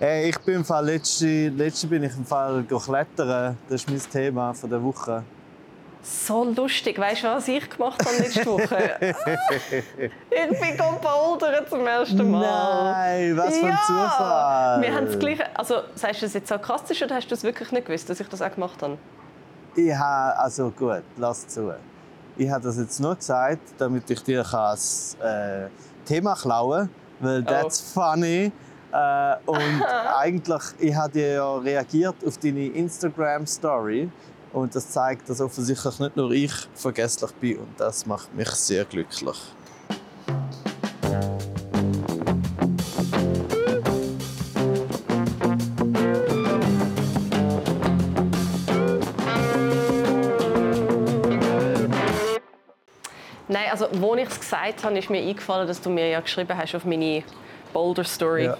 Hey, ich bin im Fall letzte, letzte bin ich im Fall klettern. Das ist mein Thema von der Woche. So lustig. Weißt du, was ich gemacht habe letzte Woche? ich bin bouldern zum ersten Mal. Nein, was für ein ja. Zufall. Wir haben das Gleiche. Also, sagst du das jetzt sarkastisch oder hast du es wirklich nicht gewusst, dass ich das auch gemacht habe? Ich habe, also gut, lass zu. Ich habe das jetzt nur gesagt, damit ich dir das äh, Thema klauen kann, weil that's funny. Äh, und eigentlich, ich habe dir ja reagiert auf deine Instagram-Story und das zeigt, dass offensichtlich nicht nur ich vergesslich bin und das macht mich sehr glücklich. Nein, also, wo ich es gesagt habe, ist mir eingefallen, dass du mir ja geschrieben hast auf meine Boulder Story. Ja.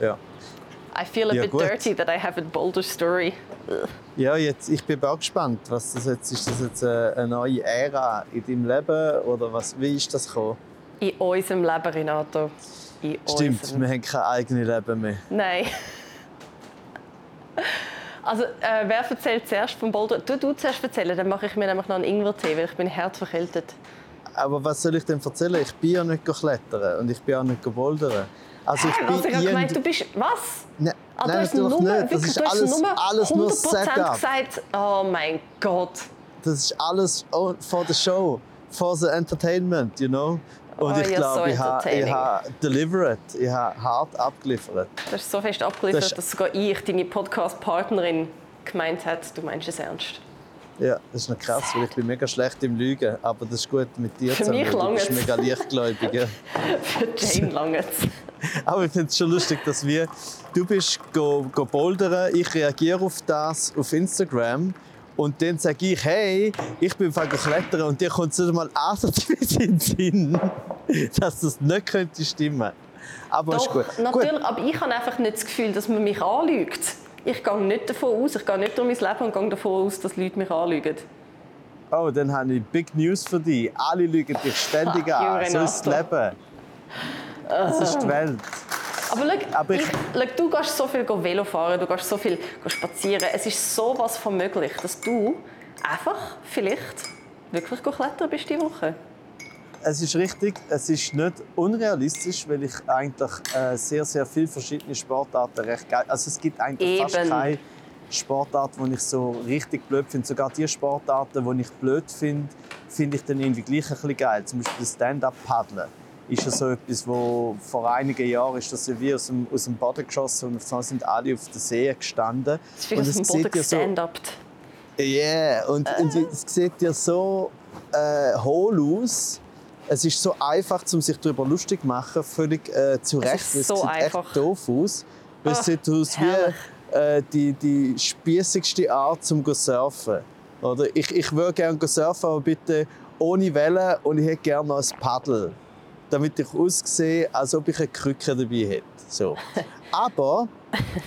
Ja. I feel a Ja, bit gut. dirty that I have a Boulder Story. Ja, jetzt, ich bin auch gespannt, was das jetzt ist. Das jetzt äh, eine neue Ära in deinem Leben oder was? Wie ist das gekommen? In unserem Leben, Renato. In Stimmt, unserem. wir haben kein eigenes Leben mehr. Nein. Also, äh, wer erzählt zuerst vom Boulder? Du, du zuerst erzählen, dann mache ich mir nämlich noch einen Ingwer-Tee, weil ich bin herzverkältet. Aber was soll ich denn erzählen? Ich bin ja nicht klettern und ich bin auch nicht bouldern. Also ich bin Also, ich habe gemeint, du bist... Was? Ne- Ah, Nein, du hast nur, nicht. Das wirklich, ist du hast alles, nur alles nur 100% Setup. gesagt, oh mein Gott. Das ist alles for the show, for the entertainment, you know. Und Oh, ich glaube, so ich habe ich habe delivered, ich habe hart abgeliefert. Du hast so fest abgeliefert, Das ist- dass sogar ich, deine Podcast-Partnerin, gemeint hat, du meinst es ernst. Ja, das ist noch krass, weil ich bin mega schlecht im Lügen, aber das ist gut mit dir Für zusammen. mich weil Du bist mega leichtgläubig. ja. Für Jane Langetz. Aber ich finde es schon lustig, dass wir, du bist go, go bouldern, ich reagiere auf das auf Instagram und dann sage ich, hey, ich bin einfach klettern und dir kommt es nicht mal ansatzweise in den Sinn, dass das nicht könnte stimmen. Aber ist Doch, gut. natürlich, gut. aber ich habe einfach nicht das Gefühl, dass man mich anlügt. Ich gehe nicht davon aus, ich gehe nicht durch mein Leben und gehe davon aus, dass Leute mich anlügen. Oh, dann habe ich Big News für dich. Alle lügen dich ständig an. So ist das. Leben. Das ist die Welt. Aber, schau, Aber ich- ich, du gehst so viel Velo fahren, du gehst so viel spazieren. Es ist so was von möglich, dass du einfach vielleicht wirklich klettern bist diese Woche. Es ist richtig, es ist nicht unrealistisch, weil ich eigentlich äh, sehr, sehr viele verschiedene Sportarten recht geil. Also es gibt eigentlich fast Eben. keine Sportart, die ich so richtig blöd finde. Sogar die Sportarten, die ich blöd finde, finde ich dann irgendwie gleich ein bisschen geil. Zum Beispiel das Stand-up-Paddeln ist ja so etwas, wo vor einigen Jahren ist das ja wie aus dem, aus dem Boden geschossen und einmal sind alle auf der See gestanden. Das ist und aus es dem sieht ja so-. Yeah, und, und es sieht ja so äh, hohl aus. Es ist so einfach, um sich darüber lustig zu machen, völlig äh, zu Recht. ist Es so sieht einfach. echt doof aus. Weil es sieht aus wie äh, die, die spießigste Art zum go surfen. Oder ich, ich würde gerne surfen, aber bitte ohne Wellen und ich hätte gerne noch ein Paddel. Damit ich aussehe, als ob ich eine Krücke dabei hätte. So. Aber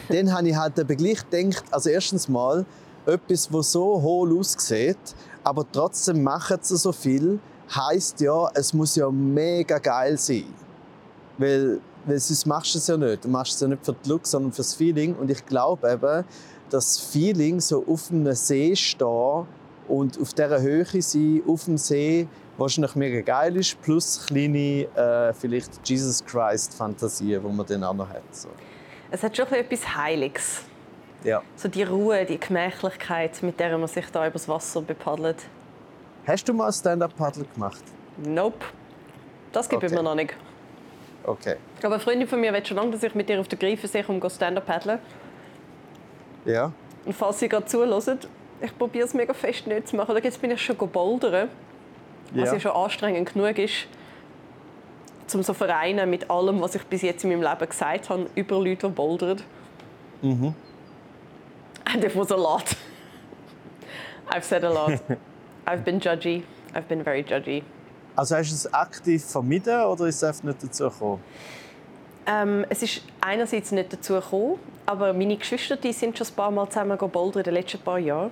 dann habe ich halt eben gleich gedacht, also erstens mal, etwas, das so hohl aussieht, aber trotzdem machen sie so viel, heisst ja, es muss ja mega geil sein. Weil, weil sonst machst du es ja nicht. Du machst es ja nicht für den Look, sondern für das Feeling. Und ich glaube eben, dass das Feeling so auf einem See stehen und auf dieser Höhe sein, auf dem See, wahrscheinlich mega geil ist, plus kleine, äh, vielleicht Jesus Christ-Fantasien, die man dann auch noch hat. So. Es hat schon etwas Heiliges. Ja. So die Ruhe, die Gemächlichkeit, mit der man sich da übers Wasser bepaddelt. Hast du mal Stand-Up-Paddle gemacht? Nope. Das gibt es Okay. mir noch nicht. Okay. Aber eine Freundin von mir will schon lange, dass ich mit ihr auf der Greifensee komme, um Stand-Up paddeln. Ja. Und falls sie gerade zuhören, ich probiere es mega fest nicht zu machen. Schau, Jetzt bin ich schon bouldern, was ja. ja schon anstrengend genug ist, um so vereinen mit allem, was ich bis jetzt in meinem Leben gesagt habe, über Leute, die bouldern. Mhm. And it was a lot. I've said a lot. I've been judgy. I've been very judgy. Also hast du es aktiv vermieden oder ist es einfach nicht dazu gekommen? Ähm, es ist einerseits nicht dazu gekommen, aber meine Geschwister die sind schon ein paar Mal zusammen bouldern in den letzten paar Jahren.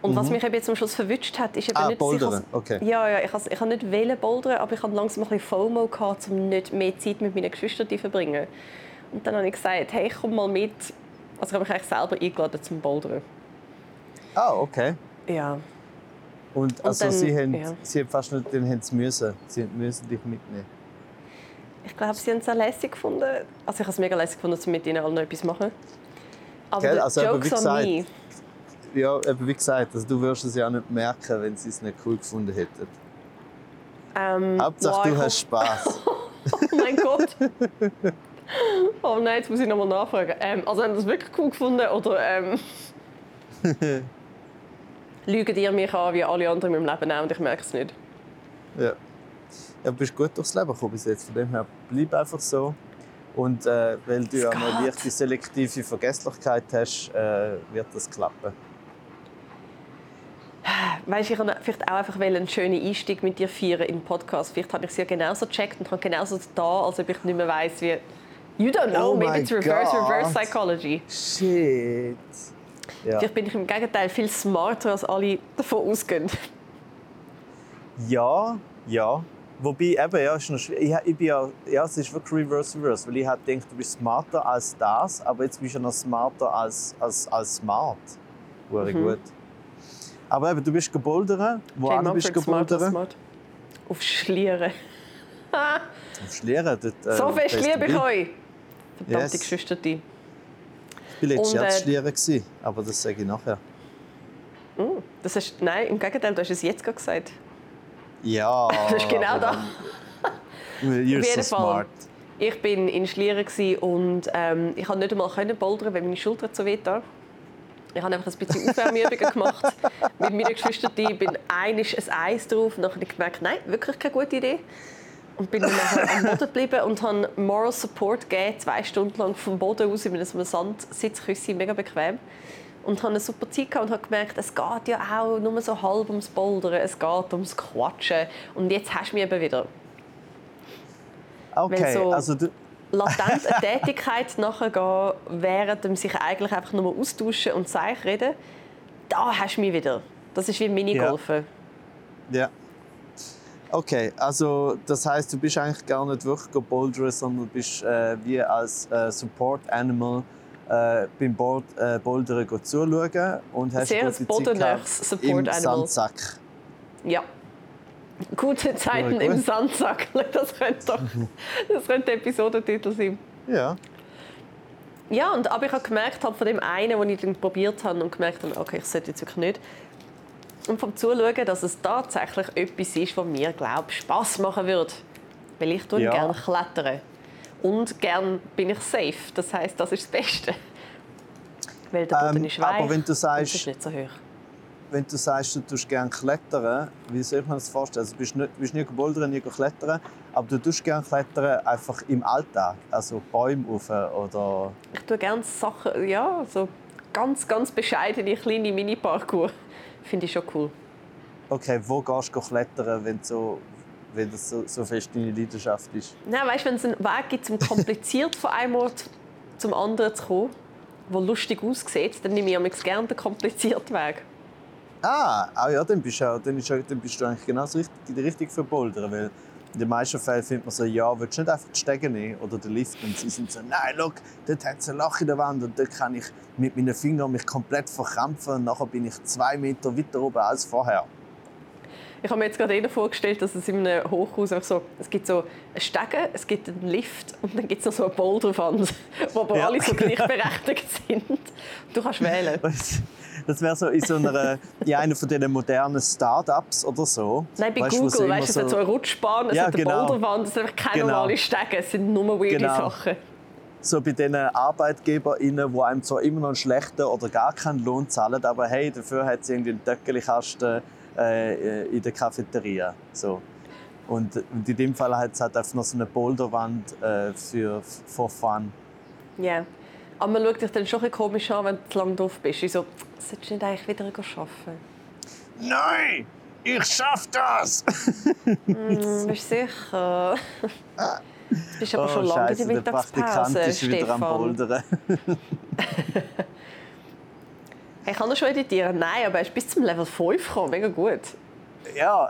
Und was mich eben jetzt am Schluss verwünscht hat, ist eben Mhm. Ah, nicht, ich bouldern, has- okay. Ja, ja, ich has- ich habe nicht wählen bouldern, aber ich hatte langsam ein bisschen FOMO gehabt, um nicht mehr Zeit mit meinen Geschwistern zu verbringen. Und dann habe ich gesagt, hey, komm mal mit. Also ich habe mich eigentlich selber eingeladen zum Bouldern. Ah, okay. Ja. Und, also dann- sie, haben, ja. sie haben fast nicht, dann haben sie müssen. Sie müssen dich mitnehmen. Ich glaube, sie haben es auch lässig gefunden. Also ich habe es mega lässig gefunden, um mit ihnen allen noch etwas machen. Aber Gell, also Joke's wie on gesagt, me. Ja, eben wie gesagt, also du wirst es ja auch nicht merken, wenn sie es nicht cool gefunden hätten. Ähm, Hauptsache wow, du hast Spaß. Oh mein Gott. Oh nein, jetzt muss ich nochmal nachfragen. Ähm, also haben Sie das wirklich cool gefunden oder ähm, lügen ihr mich an wie alle anderen in meinem Leben auch und ich merke es nicht? ja. ja, du bist gut durchs Leben gekommen bis jetzt. Von dem her bleib einfach so. Und äh, weil du ja eine leichte selektive Vergesslichkeit hast, äh, wird das klappen. Weißt, ich wollte vielleicht auch einfach einen schönen Einstieg mit dir feiern im Podcast. Vielleicht habe ich sie ja genauso gecheckt und habe genauso da, als ob ich nicht mehr weiss, wie. You don't know, Oh maybe it's reverse, God. reverse psychology. Shit. Ja. Vielleicht bin ich im Gegenteil viel smarter, als alle davon ausgehen. Ja, ja. Wobei, eben, ja, ist noch ich, ich bin ja, ja, es ist wirklich Reverse Reverse, weil ich halt gedacht, du bist smarter als das, aber jetzt bist du noch smarter als, als, als smart. Hure Mhm. gut. Aber eben, du bist gebouldert. Wo an bist du Mumford, smart, gebouldert? smart. Auf Schlieren. Auf Schlieren. Dort, äh, so fest du liebe ich euch. Verdammte Yes. Geschwister. Ich war letztes Jahr äh, zu gewesen, aber das sage ich nachher. Das hast, nein, im Gegenteil, du hast es jetzt gerade gesagt. Ja. Das ist genau da. You're Auf jeden so Fall. Ich bin in Schlieren und ähm, ich konnte nicht einmal können bouldern, weil meine Schulter so weh tat. Ich habe einfach ein bisschen Aufwärmübungen gemacht mit meinen Geschwistern. Ich bin einisch ein Eis drauf und dann habe ich gemerkt, nein, wirklich keine gute Idee. Und bin dann nachher am Boden geblieben und habe Moral Support gegeben, zwei Stunden lang vom Boden aus in einem Sandsitzküsschen, mega bequem. Und habe eine super Zeit gehabt und habe gemerkt, es geht ja auch nur so halb ums Bouldern, es geht ums Quatschen. Und jetzt hast du mich eben wieder. Okay, so- also du, latent eine Tätigkeit nachgehen, während dem sich eigentlich einfach nur austauschen und Zeich reden, da hast du mich wieder. Das ist wie Minigolfen. Ja. Okay, also das heißt, du bist eigentlich gar nicht wirklich gebouldert, sondern du bist äh, wie als äh, Support Animal äh, beim Board, äh, Bouldern zuschauen und hast Sehr gute gehabt Support im Animal. Sandsack. Ja. Gute Zeiten gut. im Sandsack. Das könnte doch das könnte der Episodentitel sein. Ja. Ja, und, aber ich habe gemerkt, halt von dem einen, den ich dann probiert habe und gemerkt habe, okay, ich sollte jetzt wirklich nicht. Und vom Zuschauen, dass es tatsächlich etwas ist, was mir, glaube ich, Spass machen würde. Weil ich tue Ja. gerne klettern. Und gerne bin ich safe. Das heißt, das ist das Beste. Weil der Boden Ähm, ist weich aber wenn du sagst- ist nicht so hoch. Wenn du sagst, du tust gerne klettern, wie soll ich mir das vorstellen? Also, du bist nicht, bist nie gebouldert, nie klettern, aber du tust gerne klettern einfach im Alltag, also Bäume rauf oder... Ich tue gerne Sachen, ja, so ganz, ganz bescheidene kleine Mini-Parkour. Finde ich schon cool. Okay, wo gehst du klettern, wenn, so, wenn das so, so fest deine Leidenschaft ist? Nein, weißt, wenn es einen Weg gibt, um kompliziert von einem Ort zum anderen zu kommen, der lustig aussieht, dann nehme ich amigs gerne den komplizierten Weg. Ah, ah ja, dann bist, du, dann, ist, dann bist du eigentlich genau richtig, richtig für Bouldern, weil in den meisten Fällen findet man so, ja, willst du nicht einfach die Stege nehmen oder den Lift? Und sie sind so, nein, schau, dort hat es ein Loch in der Wand und dort kann ich mit meinen Fingern mich komplett verkrampfen und nachher bin ich zwei Meter weiter oben als vorher. Ich habe mir jetzt gerade eher vorgestellt, dass es in einem Hochhaus einfach so, es gibt so einen Stegen, es gibt einen Lift und dann gibt es noch so eine Boulderwand, wo aber Ja. alle so gleichberechtigt sind. Du kannst wählen. Das wäre so in so einer, in einer von diesen modernen Start-ups oder so. Nein, bei Weißt Google, weißt du, es hat so eine Rutschbahn, es Ja, hat eine genau. Boulderwand, es sind einfach keine Genau. normalen Stegen, es sind nur weirde Genau. Sachen. so bei den ArbeitgeberInnen, die einem zwar immer noch einen schlechten oder gar keinen Lohn zahlen, aber hey, dafür hat sie irgendwie einen Töckelkasten äh, in der Cafeteria. So. Und, in dem Fall hat es halt einfach noch so eine Boulderwand äh, für for fun. Ja. Aber man schaut dich dann schon ein komisch an, wenn du zu lange drauf bist. Ich so, solltest du nicht eigentlich wieder arbeiten? Nein! Ich schaff das! Hm, bist du sicher? Du bist aber schon lange in Oh, Scheiße, der der Mittagspause, ist wieder am Stefan. Bouldern. Ich kann er schon editieren. Nein, aber er ist bis zum Level 5 gekommen. Mega gut. Ja,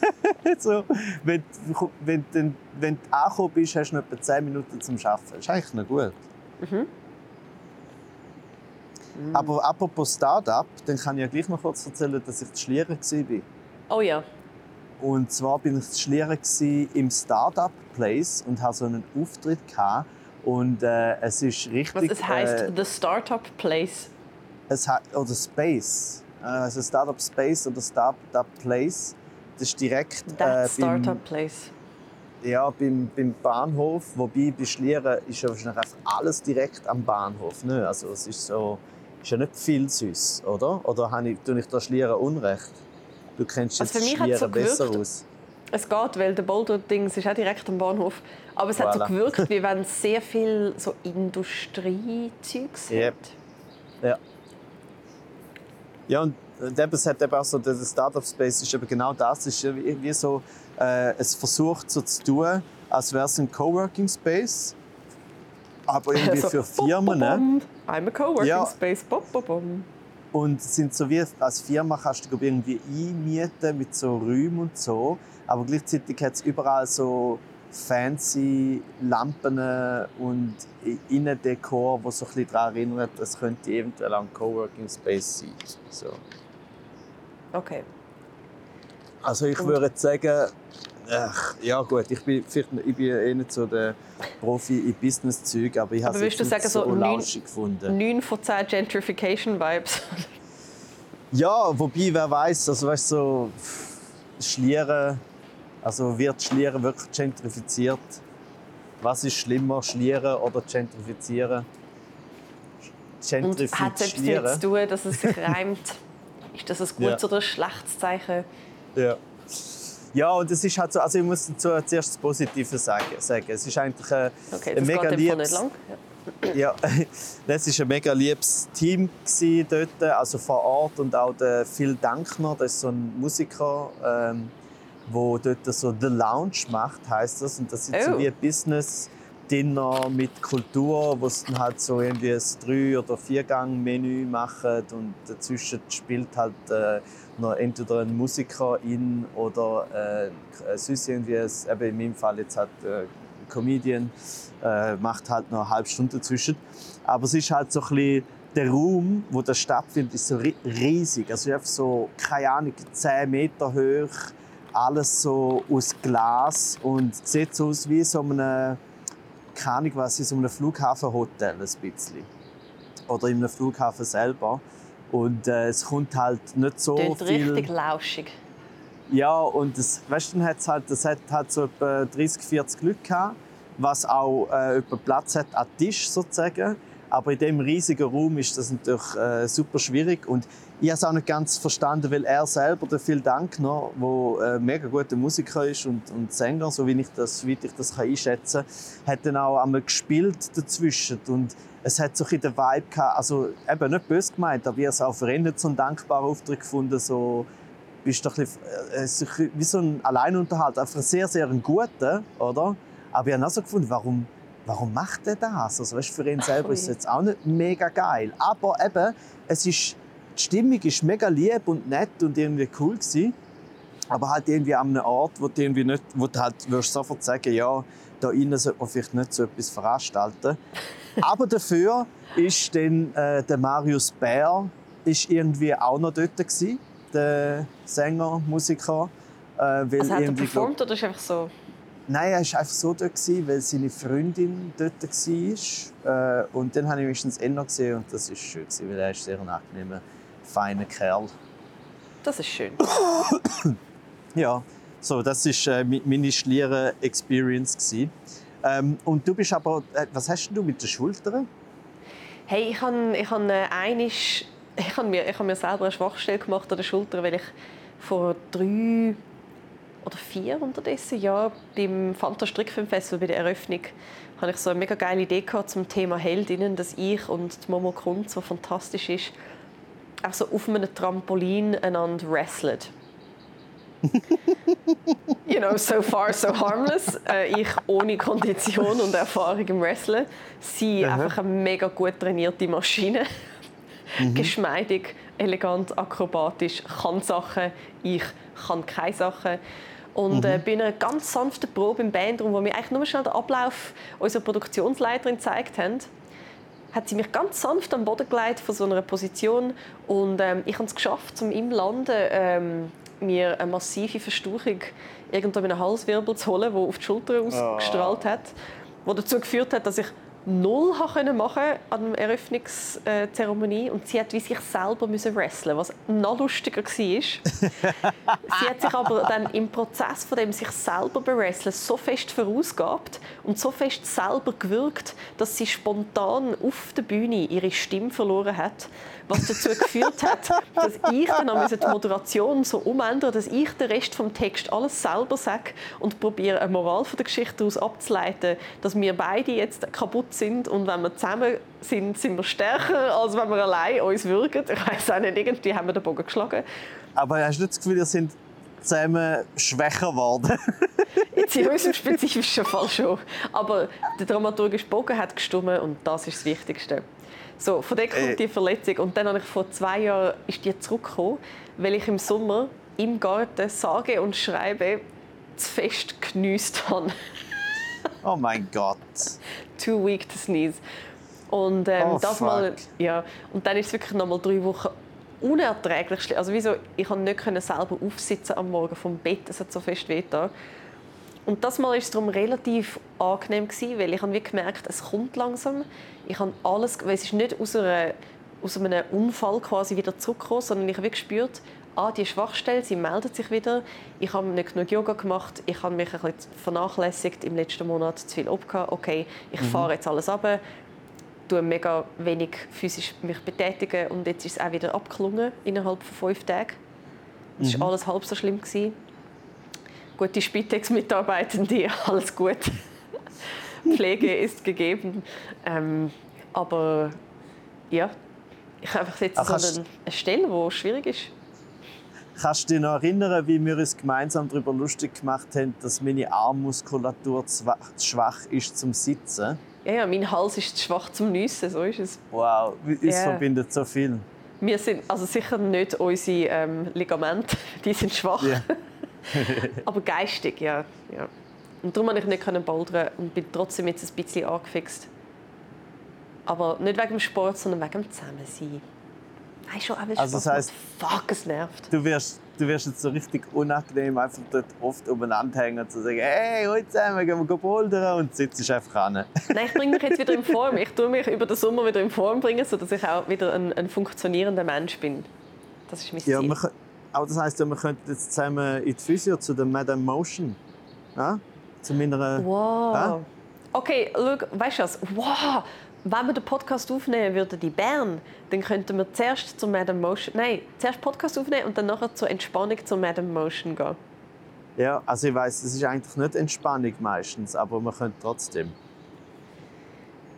so, wenn, du- wenn, du- wenn du angekommen bist, hast du noch etwa 10 Minuten zum Arbeiten. Das ist eigentlich noch gut. Mhm. Aber apropos Start-up, dann kann ich ja gleich noch kurz erzählen, dass ich die Schlieren war. Oh ja. Und zwar bin ich die Schlieren gsi im Start-up Place und hatte so einen Auftritt gehabt. Und äh, es ist richtig. Was es heißt äh, The Startup Place. es hat, oder Space. Äh, Also Startup Space oder Startup Place. Das ist direkt That äh, Startup beim, Place. ja, beim, beim Bahnhof. Wobei bei Schlieren ist ja wahrscheinlich alles direkt am Bahnhof. Ne? Also es ist so, ist ja nicht viel süß, oder? Oder habe ich, tue ich da Schlieren unrecht? Du kennst jetzt Also für mich hat's Schlieren so besser aus. Es geht, weil der Boulder-Dings ist auch direkt am Bahnhof. Aber es hat so Voilà. gewirkt, wie wenn es sehr viel so Industriezeugs Yep. hat. Ja, und und es hat eben auch so, der Startup Space ist eben genau das. Es ist ja wie, wie so, äh, es versucht so zu tun, als wäre es ein Coworking Space, aber irgendwie So, für Firmen. ne? bom, bom. I'm a Coworking Ja. Space. Bom, bom, bom. Und sind so wie als Firma kannst du irgendwie einmieten mit so Räumen und so, aber gleichzeitig hat es überall so fancy Lampen und Innendekor, wo so ein bisschen daran erinnert, es könnte eventuell ein Coworking Space sein. So. Okay. Also ich Und- würde sagen, ach, ja gut, ich bin, vielleicht, ich bin eh nicht so der Profi in Business-Zeug, aber ich habe es nicht sagen, so so neun- lauschig gefunden. 9 von 10 Gentrification-Vibes. Ja, wobei, wer weiß, also weißt du, so Schlieren, also wird Schlieren wirklich gentrifiziert? Was ist schlimmer, Schlieren oder gentrifizieren? Und hat es damit zu Gentrifizieren? tun, dass es sich reimt? Ist das ein gutes Ja. oder ein schlechtes Zeichen? Ja. Ja, und es ist halt so, also ich muss dazu zuerst das Positive sagen. sagen. Es ist eigentlich ein, Okay, ein mega liebes, lang. Ja. Ja, das war ein mega liebes Team dort, also vor Ort und auch der Phil Dankner, das ist so ein Musiker, ähm, wo dort so The Lounge macht, heißt das, und das ist Oh. so wie ein Business Dinner mit Kultur, wo sie dann halt so irgendwie ein drei oder viergang Menü machen und dazwischen spielt halt äh, noch entweder ein Musiker in oder äh, sonst irgendwie, ein, eben in meinem Fall jetzt halt äh, ein Comedian äh, macht halt noch eine halbe Stunde dazwischen. Aber es ist halt so ein bisschen, der Raum, wo das stattfindet, ist so ri- riesig. Also einfach so, keine Ahnung, 10 Meter hoch, alles so aus Glas und es sieht so aus wie so eine, keine Ahnung was, wie so einem Flughafenhotel ein bisschen. Oder in einem Flughafen selber. Und äh, es kommt halt nicht so Klingt viel... richtig lauschig. Ja, und das, weißt, dann hat's halt, das hat halt so etwa 30, 40 Leute gehabt, was auch äh, Platz hat an Tisch sozusagen. Aber in dem riesigen Raum ist das natürlich äh, super schwierig und ich habe es auch nicht ganz verstanden, weil er selber, der Phil Dankner, der äh, mega guter Musiker ist und, und Sänger, so wie ich das, wie ich das kann einschätzen kann, hat dann auch einmal gespielt dazwischen und es hat so ein den Vibe gehabt, also eben nicht böse gemeint, aber ich habe es auch für ihn nicht so einen dankbaren Auftritt gefunden, so bist doch ein bisschen, äh, wie so ein Alleinunterhalt, einfach ein sehr, sehr ein guter, oder? Aber ich habe auch so gefunden, warum, warum macht er das? Also, weißt, für ihn selber ist es jetzt auch nicht mega geil. Aber eben, es ist, die Stimmung ist mega lieb und nett und irgendwie cool gewesen. Aber halt irgendwie an einem Ort, wo du, irgendwie nicht, wo du halt würdest sofort sagen, ja, da innen sollte man vielleicht nicht so etwas veranstalten. Aber dafür ist dann äh, der Marius Bär ist irgendwie auch noch dort gewesen, der Sänger, Musiker. Äh, weil Also hat er glaub- performt oder ist einfach so... Nein, er war einfach so dort, gewesen, weil seine Freundin dort war. Äh, und dann habe ich wenigstens ihn noch gesehen und das war schön, gewesen, weil er ist sehr ein angenehmer, feiner Kerl. Das ist schön. Ja, so, das war äh, meine Schlieren-Experience. gewesen. Ähm, und du bist aber, äh, was hast du mit den Schultern? Hey, ich habe ich hab, äh, einisch, ich hab mir, ich hab mir selber eine Schwachstelle gemacht an der Schulter, weil ich vor drei oder vier unterdessen Jahren beim Fanta Strickfilm Festival bei der Eröffnung habe ich so eine mega geile Idee gehabt zum Thema Heldinnen, dass ich und die Momo Kunz, so fantastisch ist, auch so auf einem Trampolin einander wrestlen. you know, so far so harmless. Äh, ich ohne Kondition und Erfahrung im Wrestlen. Sie Aha. einfach eine mega gut trainierte Maschine. mhm. geschmeidig, elegant, akrobatisch, kann Sachen, ich kann keine Sachen. Und äh, mhm. bei einer ganz sanften Probe im Bandraum, wo wir eigentlich nur schnell den Ablauf unserer Produktionsleiterin gezeigt haben, hat sie mich ganz sanft am Boden gelegt von so einer Position. Und ähm, ich habe es geschafft, um im Landen ähm, mir eine massive Verstauchung irgendwo in einen Halswirbel zu holen, der auf die Schulter ausgestrahlt hat, was dazu geführt hat, dass ich null machen machen an der Eröffnungszeremonie und sie hat wie sich selber müssen wrestlen, was noch lustiger war. sie hat sich aber dann im Prozess von dem sich selber bewresteln so fest verausgabt und so fest selber gewirkt, dass sie spontan auf der Bühne ihre Stimme verloren hat was dazu geführt hat, dass ich dann die Moderation so umändern dass ich den Rest vom Text alles selber sage und probiere eine Moral von der Geschichte daraus abzuleiten, dass wir beide jetzt kaputt sind und wenn wir zusammen sind, sind wir stärker, als wenn wir allein uns würgen. Ich weiß auch nicht, irgendwie haben wir den Bogen geschlagen. Aber hast du nicht das Gefühl, wir sind zusammen schwächer geworden? Jetzt in unserem spezifischen Fall schon. Aber der dramaturgische Bogen hat gestimmt und das ist das Wichtigste. So, von der kommt äh. die Verletzung. Und dann habe ich vor zwei Jahren ist die zurückgekommen, weil ich im Sommer im Garten sage und schreibe zu fest geniesst habe. oh mein Gott. Too weak to sneeze. Und ähm, oh, das fuck. mal, ja. Und dann ist es wirklich noch mal drei Wochen unerträglich. Also wieso? Ich konnte nicht selber aufsitzen am Morgen vom Bett. Es hat so fest weh und das Mal war es darum relativ angenehm, weil ich habe gemerkt, es kommt langsam. Ich habe alles, weil es ist nicht aus, einer, aus einem Unfall quasi wieder zurückgekommen, sondern ich habe gespürt, ah, die Schwachstelle, sie meldet sich wieder. Ich habe nicht genug Yoga gemacht, ich habe mich ein bisschen vernachlässigt im letzten Monat, zu viel abgehauen. Okay, ich mhm. fahre jetzt alles ab, tue mega wenig physisch mich betätigen und jetzt ist es auch wieder abgeklungen innerhalb von fünf Tagen. Es mhm. war alles halb so schlimm. Gewesen gute Spitex-Mitarbeitende, alles gut. Pflege ist gegeben. Ähm, aber ja, ich habe einfach jetzt Ach, so eine, eine Stelle, die schwierig ist. Kannst du dich noch erinnern, wie wir uns gemeinsam darüber lustig gemacht haben, dass meine Armmuskulatur zu schwach ist zum Sitzen? Ja, ja mein Hals ist zu schwach zum Nüssen, so ist es. Wow, es yeah. verbindet so viel. Wir sind also sicher nicht unsere ähm, Ligamente, die sind schwach. Yeah. Aber geistig, ja. ja. Und darum konnte ich nicht bouldern und bin trotzdem jetzt ein bisschen angefixt. Aber nicht wegen dem Sport, sondern wegen dem Zusammensein. Nein, schon auch also das heisst, fuck, es nervt. Du wirst, du wirst jetzt so richtig unangenehm einfach dort oft umeinander hängen und zu sagen, hey, heute zusammen gehen wir bouldern und sitzt einfach an. Nein, ich bringe mich jetzt wieder in Form. Ich tue mich über den Sommer wieder in Form bringen, sodass ich auch wieder ein, ein funktionierender Mensch bin. Das ist mein Ziel. Ja, aber das heisst wir könnten jetzt zusammen in die Physio zu der Madame Motion. Ja? Zu meiner. Wow. Ja? Okay, schau, weißt du was? Wow! Wenn wir den Podcast aufnehmen würden in Bern, dann könnten wir zuerst zur Madame Motion. Nein, zuerst Podcast aufnehmen und dann nachher zur Entspannung zur Madame Motion gehen. Ja, also ich weiß, es ist eigentlich nicht Entspannung meistens, aber man könnte trotzdem.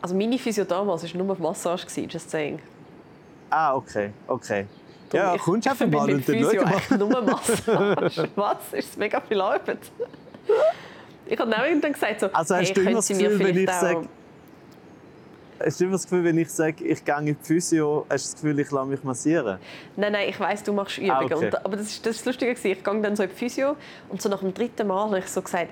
Also meine Physio damals war nur Massage, just saying. Ah, okay, okay. Ja, ich kommst einfach mal und dann schau mal. nur Massage. Was? Ist mega viel Arbeit? Ich habe dann gesagt, so, also hast hey, du immer das Gefühl, wenn ich sage, Hast du immer das Gefühl, wenn ich sage, ich gehe in die Physio, hast du das Gefühl, ich lasse mich massieren? Nein, nein, ich weiss, du machst Übungen. Ah, okay. und, aber das ist das, Lustige. Ich gehe dann so in die Physio und so nach dem dritten Mal habe ich so gesagt,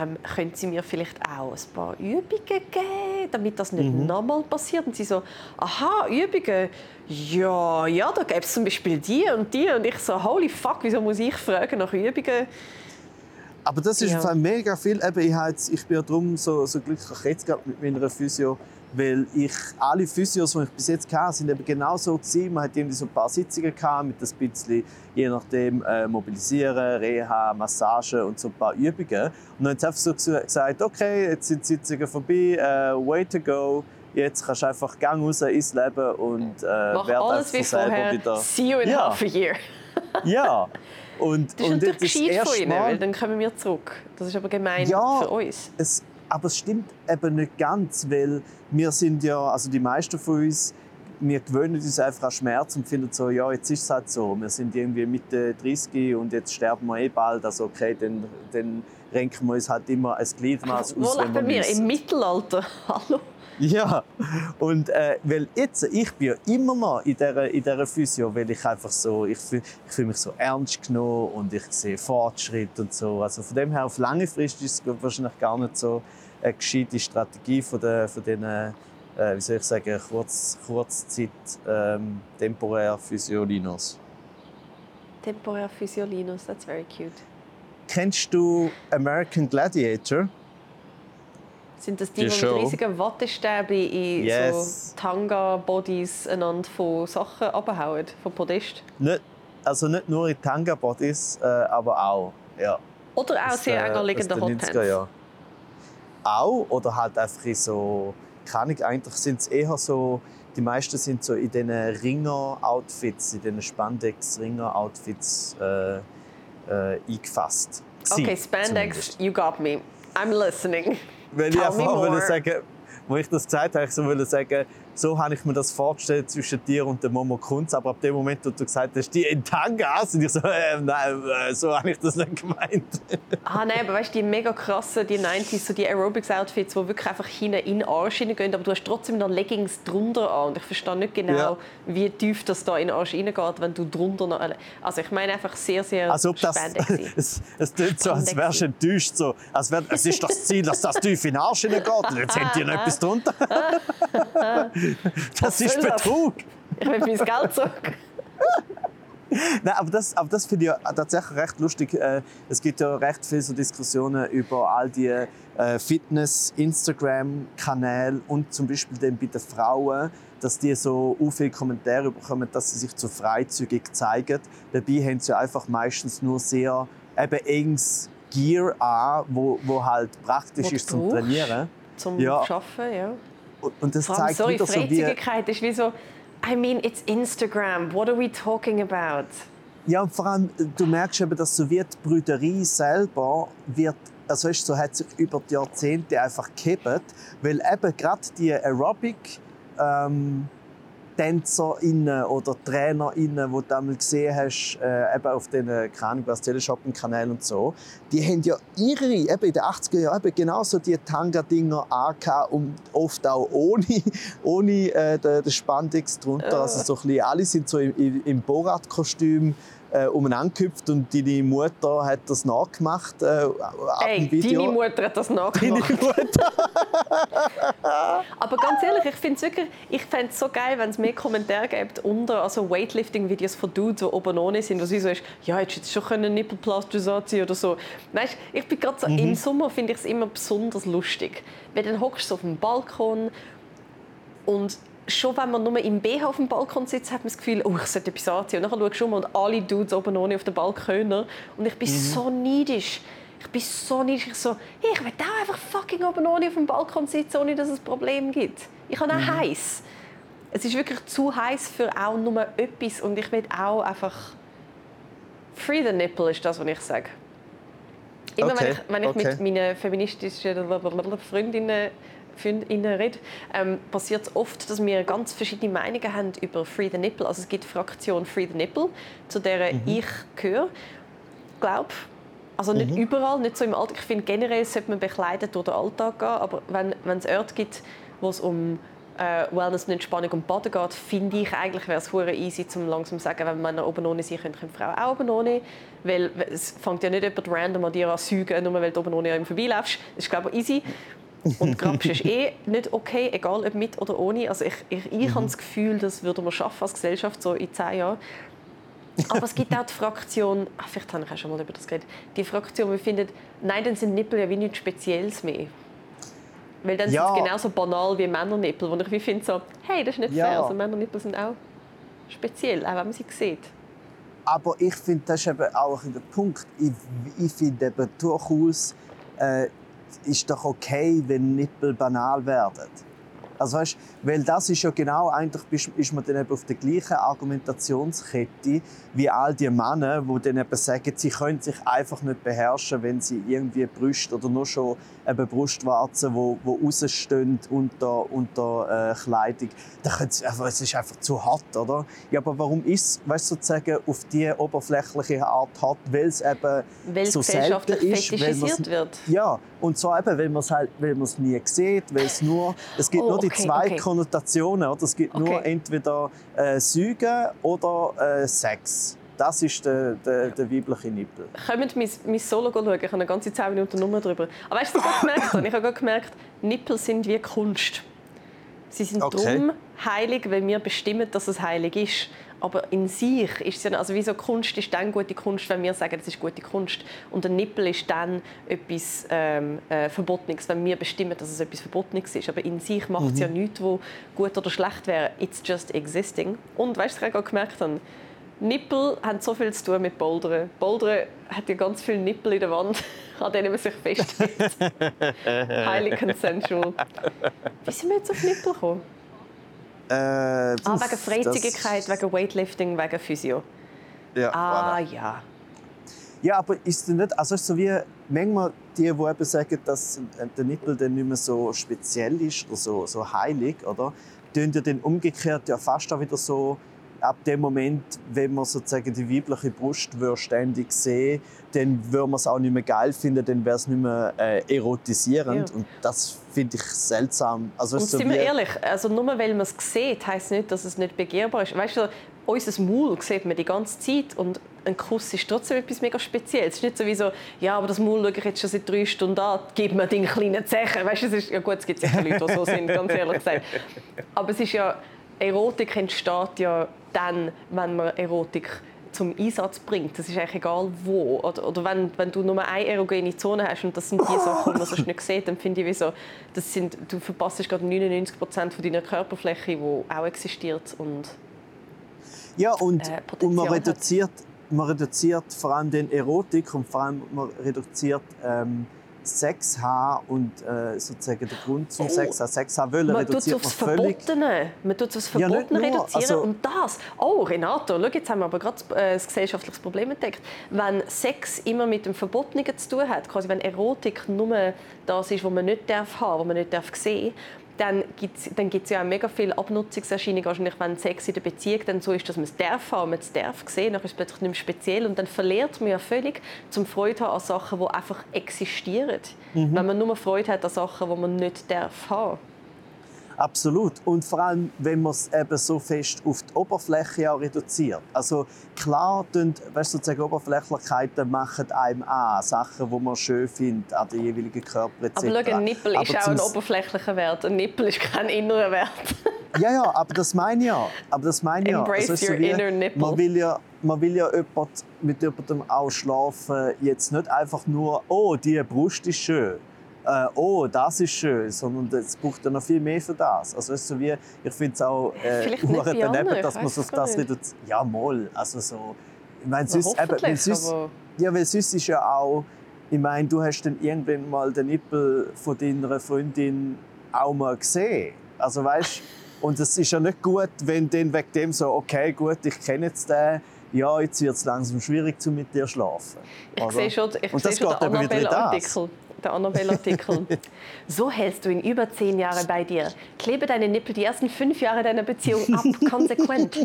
ähm, können Sie mir vielleicht auch ein paar Übungen geben, damit das nicht mhm. nochmal passiert? Und sie so, aha, Übungen? Ja, ja, da gäbe es zum Beispiel die und die. Und ich so, holy fuck, wieso muss ich fragen nach Übungen? Aber das ist ja. mega viel. Eben, ich, jetzt, ich bin darum so, so glücklich jetzt mit meiner Physio weil ich, alle Physios, die ich bis jetzt hatte, sind eben genau so gewesen. Man hatte irgendwie so ein paar Sitzungen gehabt, mit ein bisschen, je nachdem, äh, Mobilisieren, Reha, Massage und so ein paar Übungen. Und dann haben sie einfach so gesagt, okay, jetzt sind die Sitzungen vorbei, uh, way to go. Jetzt kannst du einfach gang raus ins Leben und äh, Mach alles wie vorher. Wieder. See you in ja. half a year. ja. Und, das ist und natürlich gescheit von ihnen, weil dann kommen wir zurück. Das ist aber gemein ja, für uns. Es, aber es stimmt eben nicht ganz, weil wir sind ja, also die meisten von uns, wir gewöhnen uns einfach an Schmerz und finden so, ja, jetzt ist es halt so. Wir sind irgendwie Mitte 30 und jetzt sterben wir eh bald. Also okay, dann, dann renken wir uns halt immer ein Gliedmaß aus. Wo wenn wir Im Mittelalter? Hallo? Ja, und äh, weil jetzt, ich bin ja immer noch in dieser, in dieser Physio, weil ich einfach so, ich fühle ich fühl mich so ernst genommen und ich sehe Fortschritt und so. Also von dem her, auf lange Frist ist es wahrscheinlich gar nicht so eine gescheite Strategie von, den, von diesen, äh, wie soll ich sagen, Kurz, Kurzzeit ähm, temporär Physiolinos. Temporär Physiolinos, that's very cute. Kennst du American Gladiator? Sind das die, Die die mit riesigen Wattestäbchen in Yes. so Tanga-Bodies einander von Sachen abhauen, vom Podest? Nicht, also nicht nur in Tanga-Bodies, äh, aber auch. Ja. Oder auch Aus sehr der- enger aus liegende den 90er Hotpants? Auch oder halt einfach in so, keine Ahnung, eigentlich sind es eher so, die meisten sind so in diesen Ringer-Outfits, in diesen Spandex-Ringer-Outfits äh, äh, eingefasst. Okay, Gewesen, Spandex, zumindest. you got me. I'm listening. Weil ich Tell me einfach wollte sagen, wo ich das gesagt habe, ich so wollte sagen, so habe ich mir das vorgestellt zwischen dir und der Momo Kunz, aber ab dem Moment, wo du gesagt hast, die in Tangas, und ich so, äh, nein, äh, so habe ich das nicht gemeint. Ah nein, aber weißt du, die mega krassen, die 90s, so die Aerobics-Outfits, die wirklich einfach hinten in den Arsch hineingehen, aber du hast trotzdem noch Leggings drunter an. Und ich verstehe nicht genau, Ja. wie tief das da in den Arsch hineingeht, wenn du drunter noch... Also ich meine einfach sehr, sehr Als ob das, es, es klingt so, als wärst du enttäuscht. So, als wär, es ist das Ziel, dass das tief in den Arsch hineingeht. Und jetzt habt ihr noch etwas drunter. Das ist das? Betrug. Ich will mein Geld zurück. Nein, aber das, aber das finde ich tatsächlich recht lustig. Äh, Es gibt ja recht viele so Diskussionen über all die äh, Fitness-Instagram-Kanäle und zum Beispiel dann bei den Frauen, dass die so viele Kommentare bekommen, dass sie sich zu freizügig zeigen. Dabei haben sie einfach meistens nur sehr eben enges Gear an, wo, wo halt praktisch Wo ist zum. Trainieren. Zum Ja. Arbeiten, ja. Und, das Vor allem, zeigt sorry, wieder so wie... Ist wie so... I mean, it's Instagram. What are we talking about? Ja, und vor allem, du merkst eben, dass so wie die Brüderie selber wird, also du, so hat sich über die Jahrzehnte einfach gekippt, weil eben gerade die Aerobic ähm, TänzerInnen oder TrainerInnen, die du einmal gesehen hast, äh, eben auf den, keine Ahnung, was, Teleshopping-Kanälen und so, die haben ja ihre, eben in den 80er Jahren, eben genauso die Tanga-Dinger angehabt und oft auch ohne, ohne äh, den, den Spandex drunter. Ja. Also so ein bisschen, alle sind so im, im- im Borat-Kostüm äh, umeinander gehüpft und deine Mutter hat das nachgemacht äh, Ey, dem Video. deine Mutter hat das Deine nachgemacht. Mutter. Aber ganz ehrlich, ich finde es wirklich, ich fände es so geil, wenn es mehr Kommentare gibt unter also Weightlifting-Videos von Dudes, die oben ohne sind, wo sie so ist, ja, hättest du jetzt schon können Nippelplaster anziehen oder so. Weißt, ich bin gerade so, im Sommer finde ich es immer besonders lustig, weil dann hockst du auf dem Balkon und schon wenn man nur im BH auf dem Balkon sitzt, hat man das Gefühl, oh, ich sollte etwas anziehen. Und dann schaust du um und alle Dudes oben ohne auf dem Balkon. Und ich bin so neidisch. Ich bin so neidisch. Ich so, hey, ich will auch einfach fucking oben ohne auf dem Balkon sitzen, ohne dass es ein Problem gibt. Ich habe auch heiß. Es ist wirklich zu heiß für auch nur etwas. Und ich will auch einfach... Free the nipple ist das, was ich sage. Immer Okay, wenn ich, wenn ich okay. mit meinen feministischen Freundinnen, Freundinnen rede, ähm, passiert es oft, dass wir ganz verschiedene Meinungen haben über Free the Nipple. Also es gibt Fraktion Free the Nipple, zu der Mhm. ich gehöre. Glaub. Also nicht überall, nicht so im Alltag. Ich finde generell sollte man bekleidet durch den Alltag gehen, aber wenn, wenn es Orte gibt, wo es um äh, Wellness und Entspannung und Baden geht, finde ich eigentlich wäre es hure easy, zum langsam zu sagen, wenn Männer oben ohne sind, können, können Frauen auch oben ohne. Weil es fängt ja nicht jemand random an dir an zu säugen, nur weil du oben ohne an ihm vorbeiläufst. Das ist glaube ich easy. Und Grapsch ist eh nicht okay, egal ob mit oder ohne. Also ich, ich, ich habe das Gefühl, das würden wir schaffen als Gesellschaft so in zehn Jahren. Aber es gibt auch die Fraktion, ach, vielleicht habe ich auch schon mal über das geredet, die Fraktion, die findet, nein, dann sind Nippel ja wie nichts Spezielles mehr. Weil dann Ja. sind sie genauso banal wie Männernippel, wo ich wie finde so, hey, das ist nicht Ja. fair, also Männernippel sind auch speziell, auch wenn man sie sieht. Aber ich finde, das ist eben auch ein der Punkt. Ich, ich finde eben durchaus, äh, ist doch okay, wenn Nippel banal werden. Also weißt, weil das ist ja genau, eigentlich bist- ist man dann eben auf der gleichen Argumentationskette wie all die Männer, die dann eben sagen, sie können sich einfach nicht beherrschen, wenn sie irgendwie Brüste oder nur schon eben Brustwarzen, wo, wo rausstehen unter, unter äh, Kleidung, sie, einfach- es ist einfach zu hart, oder? Ja, aber warum ist es, weißt, sozusagen auf diese oberflächliche Art hart, weil es eben Weil so selten ist, weil fetischisiert wird. ja, Und zwar eben, weil man es halt, weil nie sieht, weil es nur, es gibt Oh, nur die okay, zwei okay. Konnotationen, oder? Es gibt nur Okay. entweder äh, Säugen oder äh, Sex. Das ist der, der, der weibliche Nippel. Kommt mein, mein Solo schauen, ich habe eine ganze 10 Minuten nur drüber. Aber weißt du, was ich gemerkt habe? Ich habe gemerkt, Nippel sind wie Kunst. Sie sind Okay. darum heilig, weil wir bestimmen, dass es heilig ist. Aber in sich ist es ja, also wieso Kunst ist dann gute Kunst, wenn wir sagen, es ist gute Kunst. Und ein Nippel ist dann etwas ähm, äh, Verbotenes, wenn wir bestimmen, dass es etwas Verbotenes ist. Aber in sich macht es ja nichts, wo gut oder schlecht wäre. It's just existing. Und weißt du, was ich gerade gemerkt habe? Nippel haben so viel zu tun mit Bouldern. Bouldern hat ja ganz viele Nippel in der Wand, an denen man sich festhält. Highly consensual. Wie sind wir jetzt auf Nippel gekommen? Äh, Ah, wegen Freizügigkeit, das- wegen Weightlifting, wegen Physio. Ja, Ah, voilà. ja. Ja, aber ist es nicht, also ist so wie manchmal die, die eben sagen, dass der Nippel dann nicht mehr so speziell ist oder so, so heilig, oder? Tun ja dann umgekehrt ja fast auch wieder so, ab dem Moment, wenn man sozusagen die weibliche Brust würde ständig sehen dann würde man es auch nicht mehr geil finden, dann wäre es nicht mehr äh, erotisierend. Ja. Und das finde ich seltsam. Also, Und so sind wir ehrlich, also nur weil man es sieht, heisst nicht, dass es nicht begehrbar ist. Weißt du, unser Maul sieht man die ganze Zeit und ein Kuss ist trotzdem etwas mega Spezielles. Es ist nicht so wie so, ja, aber das Maul schaue ich jetzt schon seit drei Stunden an, gib mir den kleinen Zechen. Weißt du, es ist, ja gut, es gibt sicher Leute, die so sind, ganz ehrlich gesagt. Aber es ist ja, Erotik entsteht ja dann, wenn man Erotik zum Einsatz bringt. Das ist eigentlich egal wo. Oder, oder wenn, wenn du nur eine erogene Zone hast und das sind die Sachen, die man sonst nicht sieht, dann finde ich, wie so, das sind, du verpasst gerade 99 Prozent von deiner Körperfläche, die auch existiert. Und Ja, und, äh, und man reduziert, man reduziert vor allem den Erotik und vor allem man reduziert ähm, Sex haben und äh, sozusagen den Grund zum Oh. Sex haben. Sex haben wollen, man tut es reduziert man aufs völlig. Verbotene. Man tut es aufs Ja, Verbotene nur, reduzieren. also- und das, oh Renato, schau, jetzt haben wir aber gerade äh, das gesellschaftliche Problem entdeckt. Wenn Sex immer mit dem Verbotenen zu tun hat, quasi wenn Erotik nur das ist, was man nicht darf haben, was man nicht darf sehen dann gibt es dann gibt's ja auch mega viele Abnutzungserscheinungen, wahrscheinlich, wenn Sex in der Beziehung dann so ist, dass man es darf haben, man es darf sehen, dann ist es plötzlich nicht mehr speziell und dann verliert man ja völlig zum Freude haben an Sachen, die einfach existieren. Mhm. Wenn man nur Freude hat an Sachen, die man nicht darf haben. Absolut. Und vor allem, wenn man es eben so fest auf die Oberfläche auch reduziert. Also klar, tun, weißt, du, sozusagen Oberflächlichkeiten machen einem an, Sachen, die man schön findet an den jeweiligen Körper etc. Aber schau, ein Nippel ist Aber auch ein oberflächlicher Wert. Ein Nippel ist kein innerer Wert. Ja, ja, aber das meine ich ja. Aber das meine ja. Embrace ist your inner nipple. Man will ja, man will ja jemand, mit jemandem auch schlafen, jetzt nicht einfach nur, oh, die Brust ist schön. Äh, oh, das ist schön, sondern es braucht ja noch viel mehr für das. Also so wie, ich finde es auch äh, daneben, dass man so gar das nicht. reduziert. Ja, mal. Also so, ich meine, sonst, eben, weil sonst, ja, weil sonst ist ja auch, ich meine, du hast dann irgendwann mal den Nippel von deiner Freundin auch mal gesehen. Also weißt, und es ist ja nicht gut, wenn dann wegen dem so, okay, gut, ich kenne jetzt den, ja, jetzt wird es langsam schwierig, zu mit dir zu schlafen. Ich Oder? sehe schon, ich Und sehe das schon geht den wieder das. Der Annabelle-Artikel. so hältst du ihn über zehn Jahre bei dir. Klebe deine Nippel die ersten fünf Jahre deiner Beziehung ab, konsequent.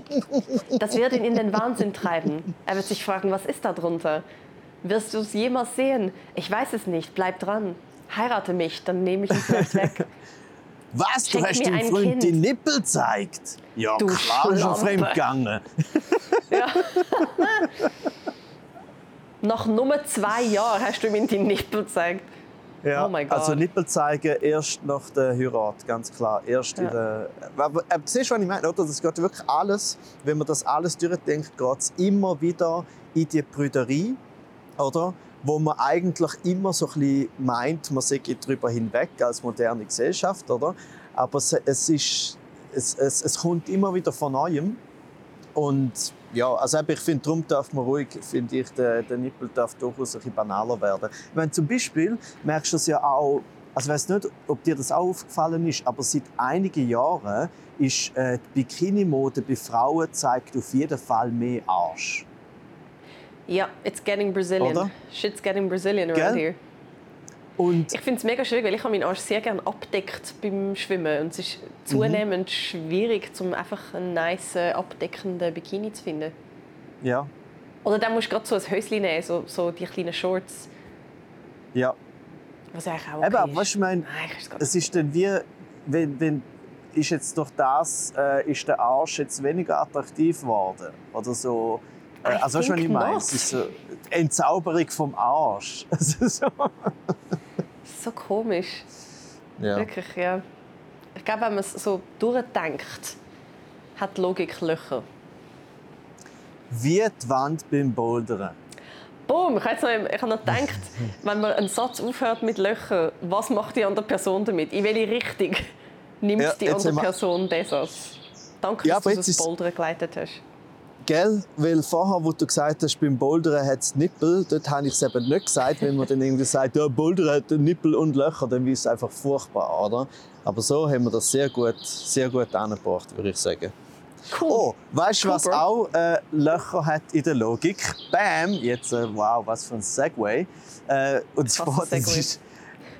Das wird ihn in den Wahnsinn treiben. Er wird sich fragen, was ist da drunter? Wirst du es jemals sehen? Ich weiß es nicht. Bleib dran. Heirate mich, dann nehme ich ihn vielleicht weg. Was? Du Schenk hast mir dem Freund Kind. die Nippel gezeigt? Ja, Du klar, Schlampe. fremdgegangen. Ja. Nach nur zwei Jahren hast du ihm die Nippel gezeigt. Ja, Oh mein Gott. Also Nippel zeigen erst nach der Heirat, ganz klar. Erst in Ja. der, aber, aber siehst du, was ich meine? Oder? Das geht wirklich alles, wenn man das alles durchdenkt, geht es immer wieder in die Brüderie, oder? wo man eigentlich immer so ein bisschen meint, man sei darüber hinweg als moderne Gesellschaft. Oder? Aber es, es, ist, es, es, es kommt immer wieder von Neuem. Und ja, also ich finde, darum darf man ruhig, finde ich, der, der Nippel darf durchaus ein bisschen banaler werden. Ich meine, zum Beispiel merkst du das ja auch, also ich weiß nicht, ob dir das auch aufgefallen ist, aber seit einigen Jahren ist äh, die Bikini-Mode bei Frauen zeigt auf jeden Fall mehr Arsch. Ja, it's getting Brazilian. Oder? Shit's getting Brazilian Gell? around here. Und Ich finde es mega schwierig, weil ich habe meinen Arsch sehr gerne abdeckt beim Schwimmen. Und es ist zunehmend schwierig, um einfach einen nice, abdeckenden Bikini zu finden. ja, Oder dann musst du gerade so ein Höschen nehmen, so, so die kleinen Shorts. ja. Was eigentlich auch okay Eben, aber ist. weißt du, ich meine, es ist dann wie, wenn, wenn ist jetzt durch das äh, ist der Arsch jetzt weniger attraktiv geworden oder so. Äh, also weißt du, was ich meine? Es ist so die Entzauberung vom Arsch. Also so. So komisch. ja. Wirklich, ja. Ich glaube, wenn man es so durchdenkt, hat die Logik Löcher. Wie die Wand beim Bouldern. Boom, ich habe noch, ich habe noch gedacht, wenn man einen Satz aufhört mit Löchern, was macht die andere Person damit? In welche Richtung nimmt Ja, die andere Person den Satz? Danke, Ja, dass du das Bouldern geleitet hast. Gell? Weil vorher, wo du gesagt hast, beim Bouldern hat es Nippel, dort habe ich es eben nicht gesagt. Wenn man dann irgendwie sagt, ja, Bouldern hat Nippel und Löcher, dann ist es einfach furchtbar, oder? Aber so haben wir das sehr gut, sehr gut angebracht, würde ich sagen. Cool. Oh, weißt du, Cool, was Bro. auch äh, Löcher hat in der Logik? Bam! Jetzt, äh, wow, was für ein Segway. Äh, und zwar, das ist,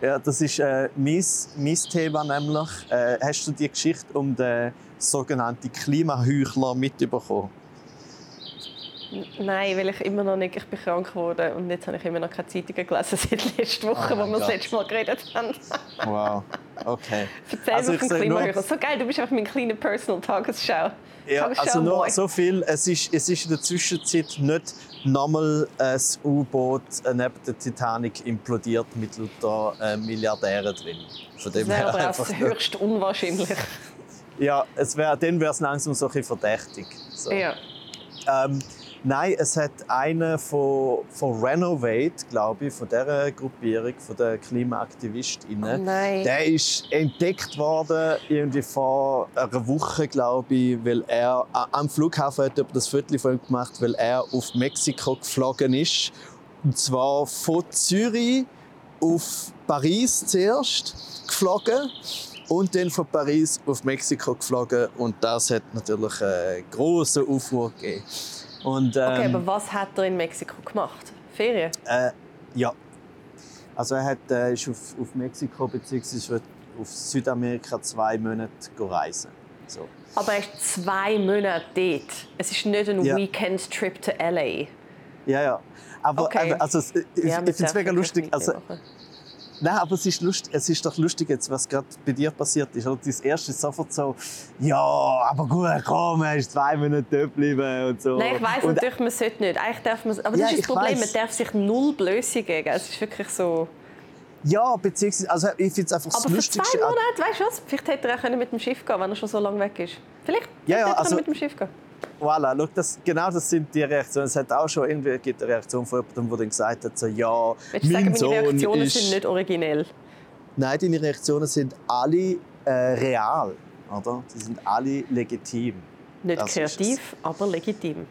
ja, das ist äh, mein, mein Thema nämlich. Äh, hast du die Geschichte um den sogenannten Klimaheuchler mitbekommen? Nein, weil ich immer noch nicht, ich bin krank geworden und jetzt habe ich immer noch keine Zeitungen gelesen seit letzter Woche, Oh wo wir das letzte Mal geredet haben. Wow, okay. Erzähl Also vom Klimahörer. So geil, du bist einfach mein kleiner Personal Tagesschau. Ja, Tagesschau also nur so viel. Es ist, es ist in der Zwischenzeit nicht nochmal ein U-Boot neben der Titanic implodiert mit lauter äh, Milliardären drin. Von Das dem wäre her aber auch das höchst unwahrscheinlich. Ja, es wär, dann wäre es langsam so ein bisschen verdächtig. So. Ja. Ähm, nein, es hat einer von, von Renovate, glaube ich, von dieser Gruppierung, von den KlimaaktivistInnen, Oh nein. der ist entdeckt worden irgendwie vor einer Woche, glaube ich, weil er am Flughafen hat das Foto von ihm gemacht, weil er auf Mexiko geflogen ist. Und zwar von Zürich auf Paris zuerst geflogen und dann von Paris auf Mexiko geflogen. Und das hat natürlich einen grossen Aufruhr gegeben. Und, ähm, Okay, aber was hat er in Mexiko gemacht? Ferien? äh, ja. Also er hat, äh, ist auf, auf Mexiko bzw. auf Südamerika zwei Monate reisen. So. Aber er ist zwei Monate dort. Es ist nicht ein Ja. Weekend-Trip to L.A. Ja, ja. Aber Okay. also, ich, ich Ja, finde es mega lustig. Also. Nein, aber es ist, lust, es ist doch lustig, jetzt, was gerade bei dir passiert ist. Oder? Das erste ist sofort so, ja, aber gut, komm, er ist zwei Monate dort geblieben und so. Nein, ich weiss und, natürlich, man sollte nicht. Eigentlich darf man, aber das Ja, ist das Problem, weiss. man darf sich null Blöße geben. Es ist wirklich so... Ja, beziehungsweise, also ich finde es einfach das Aber für Lustigste. zwei Monate, weißt du was? Vielleicht hätte er auch können mit dem Schiff gehen wenn er schon so lange weg ist. Vielleicht Ja, ja, hätte er also- mit dem Schiff gehen Voilà, schau, das, genau das sind die Reaktionen. Es hat auch schon irgendwie gibt eine Reaktion von jemandem, der dann gesagt hat, so, ja, Willst du sagen, mein meine Sohn Reaktionen ist... sind nicht originell? Nein, deine Reaktionen sind alle äh, real, oder? Sie sind alle legitim. Nicht Das kreativ, aber legitim.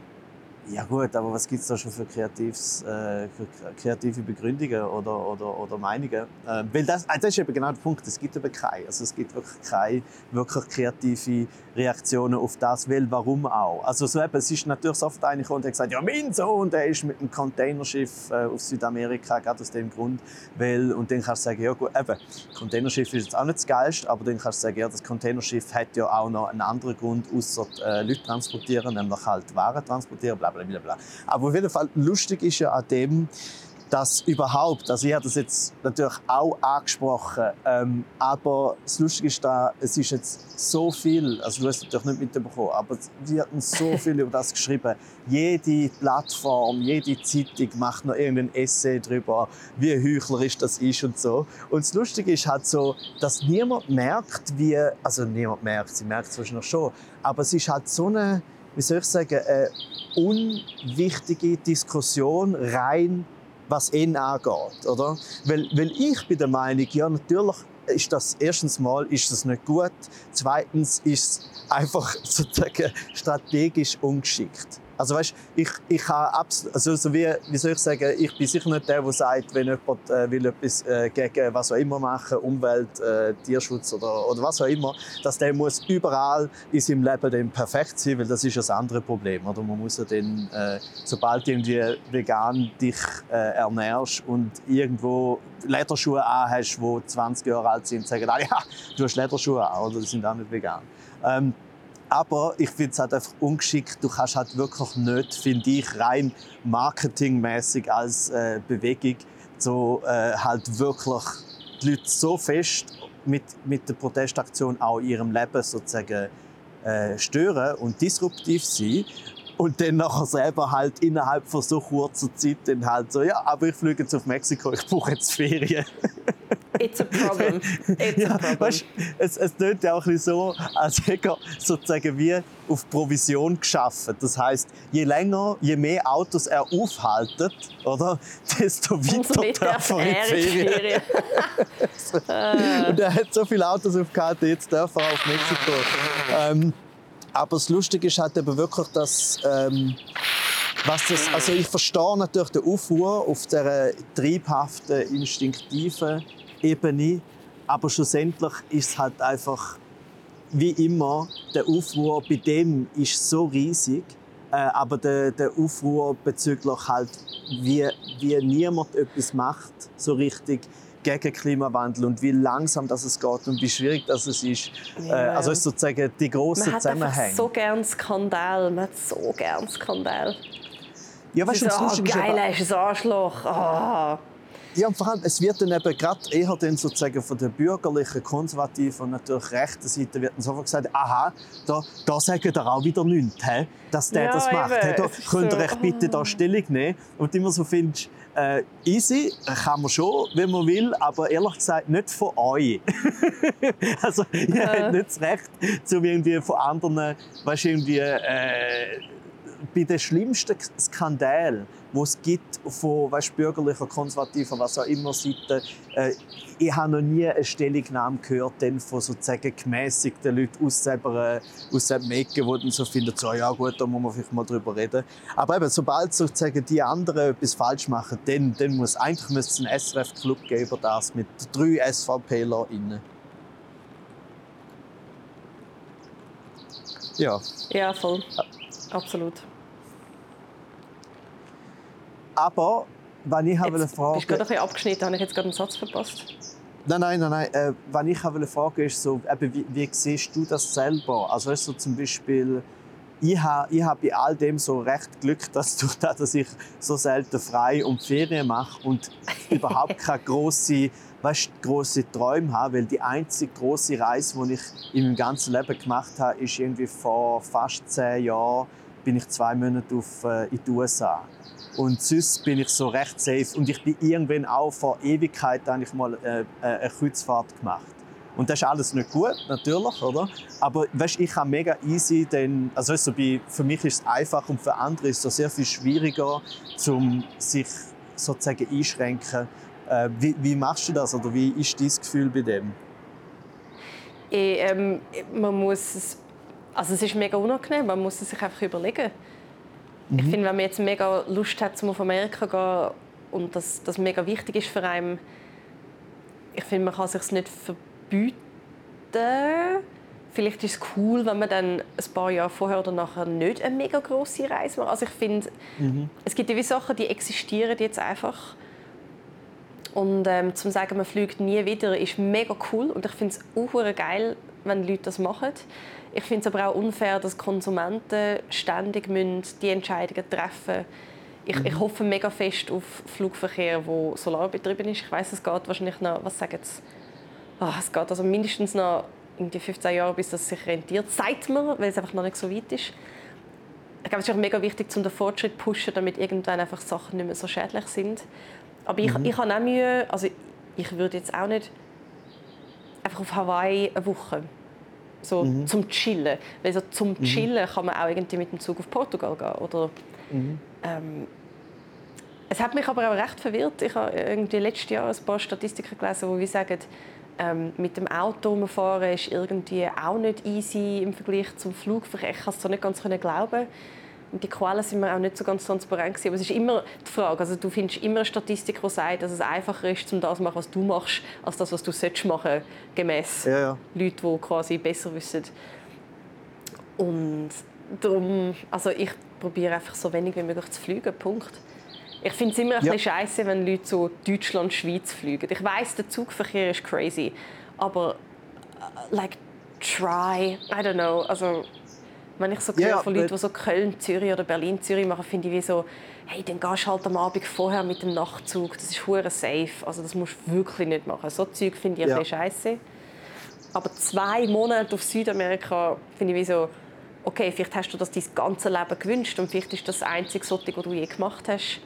Ja gut, aber was gibt es da schon für, kreatives, äh, für kreative Begründungen oder, oder, oder Meinungen? Ähm, weil das, äh, das ist eben genau der Punkt, es gibt eben keine. Also es gibt wirklich keine wirklich kreative Reaktionen auf das, weil warum auch? Also so eben, es ist natürlich so oft einer und hat gesagt, ja mein Sohn, der ist mit einem Containerschiff äh, auf Südamerika, gerade aus dem Grund, weil, und dann kannst du sagen, ja gut, eben, Containerschiff ist jetzt auch nicht das Geilste, aber dann kannst du sagen, ja, das Containerschiff hat ja auch noch einen anderen Grund, außer äh, Leute transportieren, nämlich halt Waren transportieren, bla bla bla. Aber auf jeden Fall lustig ist ja an dem, dass überhaupt, also ich habe das jetzt natürlich auch angesprochen, ähm, aber das Lustige ist da, es ist jetzt so viel, also du hast es natürlich nicht mitbekommen, aber wir hatten so viel über das geschrieben. Jede Plattform, jede Zeitung macht noch irgendein Essay darüber, wie heuchlerisch das ist und so. Und das Lustige ist halt so, dass niemand merkt, wie, also niemand merkt, sie merkt es wahrscheinlich schon, aber es ist halt so eine, wie soll ich sagen, eine unwichtige Diskussion rein was ihn angeht, oder? Weil, weil ich bin der Meinung, ja natürlich ist das erstens mal ist das nicht gut, zweitens ist es einfach sozusagen strategisch ungeschickt. Also weißt, ich ich habe abs also so wie wie soll ich sagen, ich bin sicher nicht der, der sagt, wenn jemand äh, will etwas äh, gegen was auch immer machen, Umwelt, äh, Tierschutz oder, oder was auch immer, dass der muss überall in seinem Leben dann perfekt sein, weil das ist das andere Problem, oder? Man muss ja dann, äh, sobald du irgendwie vegan dich äh, ernährst und irgendwo Lederschuhe anhast, die 20 Jahre alt sind, sagen alle, ja, du hast Lederschuhe an, oder? Die sind auch nicht vegan. Ähm, aber ich finde es halt einfach ungeschickt. Du kannst halt wirklich nicht, finde ich, rein marketingmäßig als äh, Bewegung so äh, halt wirklich die Leute so fest mit, mit der Protestaktion auch ihrem Leben sozusagen äh, stören und disruptiv sein und dann nachher selber halt innerhalb von so kurzer Zeit dann halt so, ja, aber ich fliege jetzt auf Mexiko, ich brauche jetzt Ferien. It's a problem. It's ja, a problem. Weißt, es, es klingt ja auch ein so, als hätte er sozusagen wie auf Provision geschaffen. Das heißt, je länger, je mehr Autos er aufhaltet, oder, desto weiter darf er in Ferien. Und er hat so viele Autos aufgehalten, jetzt darf er auf Mexiko. Ähm, aber das Lustige ist halt eben wirklich, dass ähm, was das, also ich verstehe natürlich den Aufruhr auf dieser triebhaften, instinktiven Ebene, aber schlussendlich ist es halt einfach wie immer der Aufruhr bei dem ist so riesig, äh, aber der, der Aufruhr bezüglich halt wie, wie niemand etwas macht so richtig gegen Klimawandel und wie langsam das es geht und wie schwierig das es ist. Ja. Äh, also ist sozusagen die große Zusammenhänge. Man hat so gern Skandal, man hat so gern Skandal. Ja, weißt du, so, oh, geil, ist ein Arschloch. Oh. Ja, und vor allem, es wird dann eben gerade eher dann sozusagen von der bürgerlichen, konservativen und natürlich rechten Seite wird dann sofort gesagt, aha, da, da sagen ihr auch wieder nichts, he? dass der ja, das macht. He? Da könnt ihr euch bitte da Stellung nehmen. Und immer so findest, äh, easy, kann man schon, wenn man will, aber ehrlich gesagt nicht von euch. also, ihr ja. habt nicht das Recht, um irgendwie von anderen, weißt, irgendwie, äh, bei den schlimmsten Skandalen, die es gibt von weißt, bürgerlicher, konservativer, was auch immer Seite, äh, ich habe noch nie eine Stellungnahme gehört denn von sozusagen gemäßigten Leuten aus selber, äh, aus dem Ecke, die dann so finden, so, ja gut, da muss man vielleicht mal drüber reden. Aber eben, sobald sozusagen die anderen etwas falsch machen, dann, dann muss eigentlich muss es einen SRF-Club geben über das mit drei SVPlerInnen. Ja. Ja, voll. Absolut. Aber, wenn ich jetzt, fragen... Bist du gerade ein bisschen abgeschnitten? Habe ich jetzt gerade einen Satz verpasst? Nein, nein, nein, nein. Äh, wenn ich wollte, ist so, eben, wie, wie siehst du das selber? Also weißt du, zum Beispiel, ich habe ich hab bei all dem so recht Glück, dass durch das, dass ich so selten frei und Ferien mache und überhaupt keine grosse, weißt, grosse Träume habe, weil die einzige große Reise, die ich in meinem ganzen Leben gemacht habe, ist irgendwie vor fast zehn Jahren bin ich zwei Monate auf, äh, in die USA. Und sonst bin ich so recht safe. Und ich bin irgendwann auch vor Ewigkeit eigentlich mal äh, äh, eine Kreuzfahrt gemacht. Und das ist alles nicht gut, natürlich, oder? Aber weißt, ich habe mega easy, denn, also weißt, bei, für mich ist es einfach und für andere ist es sehr viel schwieriger, um sich sozusagen einschränken. Äh, wie, wie, machst du das oder wie ist dein Gefühl bei dem? Ich, ähm, man muss es, also es ist mega unangenehm, man muss es sich einfach überlegen. Mhm. Ich finde, wenn man jetzt mega Lust hat, zum auf Amerika zu gehen und das, das mega wichtig ist für einen, ich finde, man kann es sich nicht verbieten. Vielleicht ist es cool, wenn man dann ein paar Jahre vorher oder nachher nicht eine mega große Reise macht. Also ich finde, mhm. es gibt gewisse Sachen, die existieren jetzt einfach. Und ähm, zum sagen, man fliegt nie wieder, ist mega cool und ich finde es auch geil, wenn Leute das machen. Ich finde es aber auch unfair, dass Konsumenten ständig die Entscheidungen treffen müssen. Ich, mhm. ich, hoffe mega fest auf Flugverkehr, der solarbetrieben ist. Ich weiß, es geht wahrscheinlich noch, was sagen Sie? Oh, es geht also mindestens noch irgendwie 15 Jahre, bis das sich rentiert. Sagt man, weil es einfach noch nicht so weit ist. Ich glaube, es ist auch mega wichtig, um den Fortschritt zu pushen, damit irgendwann einfach Sachen nicht mehr so schädlich sind. Aber ich, mhm. ich habe auch Mühe, also ich würde jetzt auch nicht einfach auf Hawaii eine Woche so mhm. zum Chillen. Weil so zum mhm. Chillen kann man auch irgendwie mit dem Zug auf Portugal gehen. Oder, mhm. ähm, es hat mich aber auch recht verwirrt. Ich habe irgendwie letztes Jahr ein paar Statistiken gelesen, die sagen, ähm, mit dem Auto fahren ist irgendwie auch nicht easy im Vergleich zum Flugverkehr. Ich kann es so nicht ganz glauben. Die Quellen sind mir auch nicht so ganz transparent gewesen. Aber es ist immer die Frage, also du findest immer eine Statistik, die sagt, dass es einfacher ist, um das zu machen, was du machst, als das, was du solltest machen, gemäß ja, ja. Leuten, die quasi besser wissen. Und darum, also ich probiere einfach so wenig wie möglich zu fliegen, Punkt. Ich finde es immer ein ja. bisschen scheiße, wenn Leute so Deutschland, Schweiz fliegen. Ich weiß, der Zugverkehr ist crazy, aber uh, like try, I don't know, also Wenn ich so höre von Leuten, die so Köln, Zürich oder Berlin, Zürich machen, finde ich wie so, hey, dann gehst du halt am Abend vorher mit dem Nachtzug. Das ist hure safe. Also das musst du wirklich nicht machen. So Zeug finde ich ja. ein scheiße. Aber zwei Monate auf Südamerika finde ich wie so, okay, vielleicht hast du das dein ganze Leben gewünscht und vielleicht ist das das einzige Sorte, was du je gemacht hast.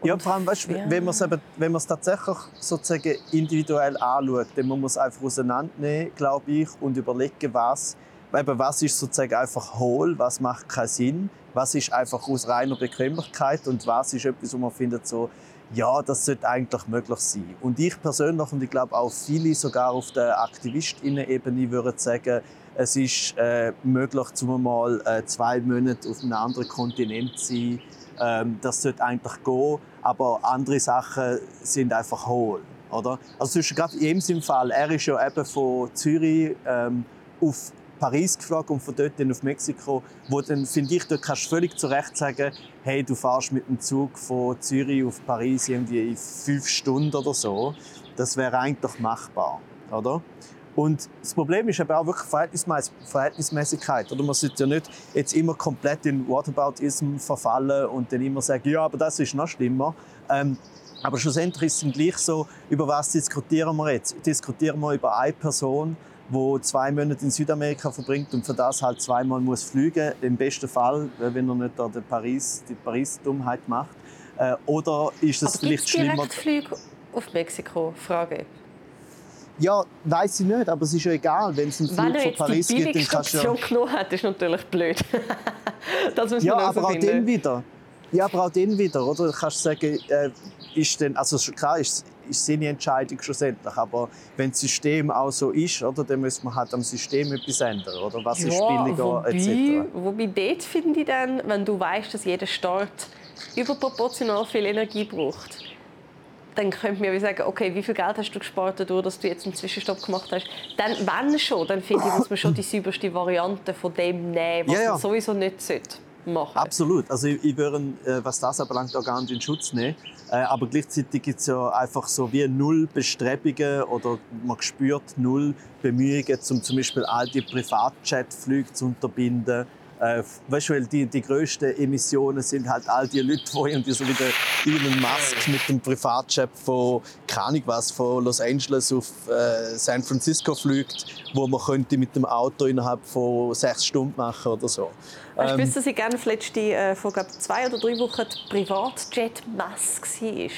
Und ja, vor allem, weißt, ja. wenn man es wenn tatsächlich sozusagen individuell anschaut, dann muss man es einfach auseinandernehmen, glaube ich, und überlegen, was, eben, was ist sozusagen einfach hohl, was macht keinen Sinn, was ist einfach aus reiner Bequemlichkeit und was ist etwas, wo man findet so, ja, das sollte eigentlich möglich sein. Und ich persönlich und ich glaube auch viele sogar auf der Aktivistinnen-Ebene würden sagen, es ist äh, möglich, zum mal äh, zwei Monate auf einem anderen Kontinent zu sein. Ähm, das sollte eigentlich gehen, aber andere Sachen sind einfach hohl. Oder? Also gerade in ihm Fall, er ist ja eben von Zürich ähm, auf Paris geflogen und von dort dann auf Mexiko, wo dann, finde ich, dort kannst du völlig zu Recht sagen, hey, du fährst mit dem Zug von Zürich auf Paris irgendwie in fünf Stunden oder so. Das wäre eigentlich machbar, oder? Und das Problem ist aber auch wirklich Verhältnismäßigkeit. Oder man sollte ja nicht jetzt immer komplett in Whataboutism verfallen und dann immer sagen, ja, aber das ist noch schlimmer. Ähm, aber schlussendlich ist es gleich so, über was diskutieren wir jetzt? Diskutieren wir über eine Person, die zwei Monate in Südamerika verbringt und für das halt zweimal muss fliegen, im besten Fall, äh, wenn er nicht da Paris, die Paris-Dummheit macht. Äh, oder ist es vielleicht schlimmer? Flüge auf Mexiko? Frage. Ja, weiß ich nicht, aber es ist ja egal, wenn es einen Flug von Paris gibt, dann kannst du ja... genommen hat, ist natürlich blöd. das muss ja, aber auch dann wieder. Ja, aber auch dann wieder, oder? Du kannst sagen, äh, ist denn, also klar ist, ist seine Entscheidung schlussendlich, aber wenn das System auch so ist, oder, dann muss man halt am System etwas ändern, oder? Was ja, ist billiger, wobei, etc. Wobei dort finde ich dann, wenn du weißt, dass jeder Start überproportional viel Energie braucht, dann könnte man sagen, okay, wie viel Geld hast du gespart dadurch, dass du jetzt einen Zwischenstopp gemacht hast? Dann, wenn schon, dann finde ich, muss man schon die sauberste Variante von dem nehmen, was ja, ja. man sowieso nicht sollte machen. Absolut. Also ich, ich würde, äh, was das anbelangt, auch gar nicht in Schutz nehmen. Äh, aber gleichzeitig gibt es ja einfach so wie null Bestrebungen oder man spürt null Bemühungen, um zum Beispiel all die Privatjet-Flüge zu unterbinden äh, weißt du, weil die, die grössten Emissionen sind halt all die Leute, die irgendwie so wie der Elon Musk mit dem Privatjet von, keine Ahnung was, von Los Angeles auf äh, San Francisco fliegt, wo man könnte mit dem Auto innerhalb von sechs Stunden machen oder so. Hast du gewusst, dass ich gerne letzte, äh, vor glaub, zwei oder drei Wochen Privatjet-Mess war?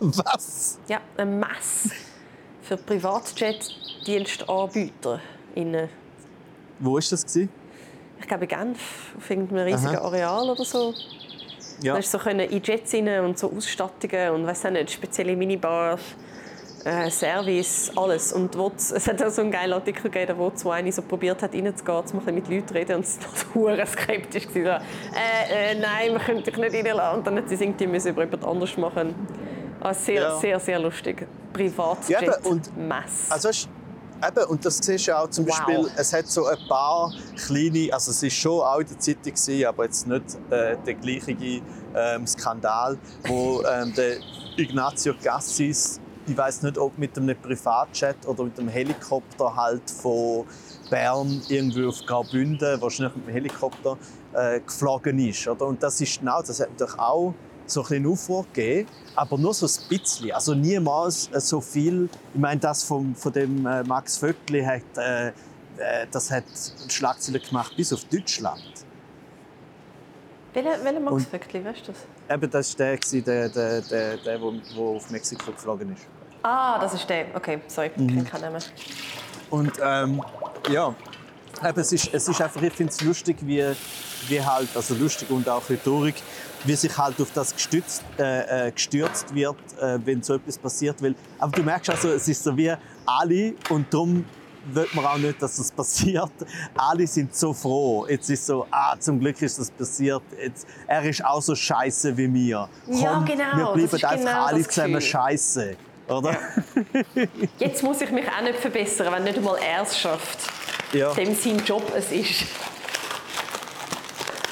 was? Ja, ein Mess für Privatjet-Dienstanbieter. Wo war das? Gewesen? Ich glaube in Genf, auf irgendeinem riesigen Aha. Areal oder so. Ja. Da so können in Jets rein und so Ausstattungen und weiß nicht, spezielle Minibars, äh, Service, alles. Und wo es hat auch so einen geilen Artikel gegeben, wo so eine so probiert hat, reinzugehen, um mit Leuten zu reden und es war skeptisch. War. Äh, äh, nein, wir können dich nicht reinlassen. Und dann hat sie irgendwie müssen über jemand anders machen. Also sehr, ja. sehr, sehr lustig. Privatjet, ja, Mess. Also Eben, und das siehst du auch zum wow. Beispiel, es hat so ein paar kleine, also es war schon auch in der Zeitung, gewesen, aber jetzt nicht äh, der gleiche ähm, Skandal, wo ähm, der Ignazio Gassis, ich weiß nicht, ob mit einem Privatjet oder mit einem Helikopter halt von Bern irgendwie auf Graubünden, wahrscheinlich mit dem Helikopter, äh, geflogen ist. Oder? Und das ist genau, das hat natürlich auch so ein bisschen Aufruhr gegeben, aber nur so ein bisschen. Also niemals äh, so viel. Ich meine, das von, von dem äh, Max Vöckli hat, äh, äh, das hat Schlagzeilen gemacht bis auf Deutschland. Welcher, welcher Max Und, Vöckli, weißt du das? Eben, das war der, der, der, der, der, der auf Mexiko geflogen ist. Ah, das ist der. Okay, sorry, mhm. ich kenne ihn Und ähm, ja, eben, es, ist, es ist einfach, ich finde es lustig, wie, wie halt, also lustig und auch rhetorik, wie sich halt auf das gestützt, äh, äh, gestürzt wird, äh, wenn so etwas passiert. Weil, aber du merkst also, es ist so wie alle und darum will man auch nicht, dass das passiert. Alle sind so froh. Jetzt ist so, ah, zum Glück ist das passiert. Jetzt, er ist auch so scheiße wie mir. Komm, ja, genau. Wir bleiben einfach genau alle zusammen scheiße. Oder? Ja. Jetzt muss ich mich auch nicht verbessern, wenn nicht einmal er es schafft. Ja. Dem sein Job es ist.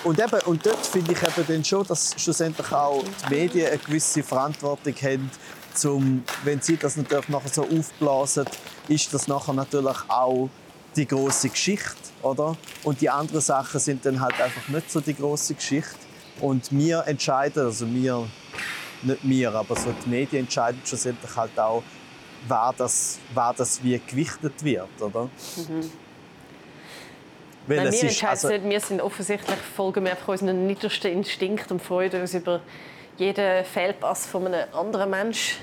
Und, eben, und dort finde ich eben dann schon, dass schlussendlich auch die Medien eine gewisse Verantwortung haben, zum, wenn sie das natürlich nachher so aufblasen, ist das nachher natürlich auch die große Geschichte, oder? Und die anderen Sachen sind dann halt einfach nicht so die große Geschichte. Und wir entscheiden, also wir, nicht wir, aber so die Medien entscheiden schlussendlich halt auch, wer das, wer das wie gewichtet wird, oder? Mhm. Weil Nein, wir entscheiden also, nicht, wir sind offensichtlich, folgen wir einfach unseren niedersten Instinkt und freuen uns über jeden Fehlpass von einem anderen Menschen.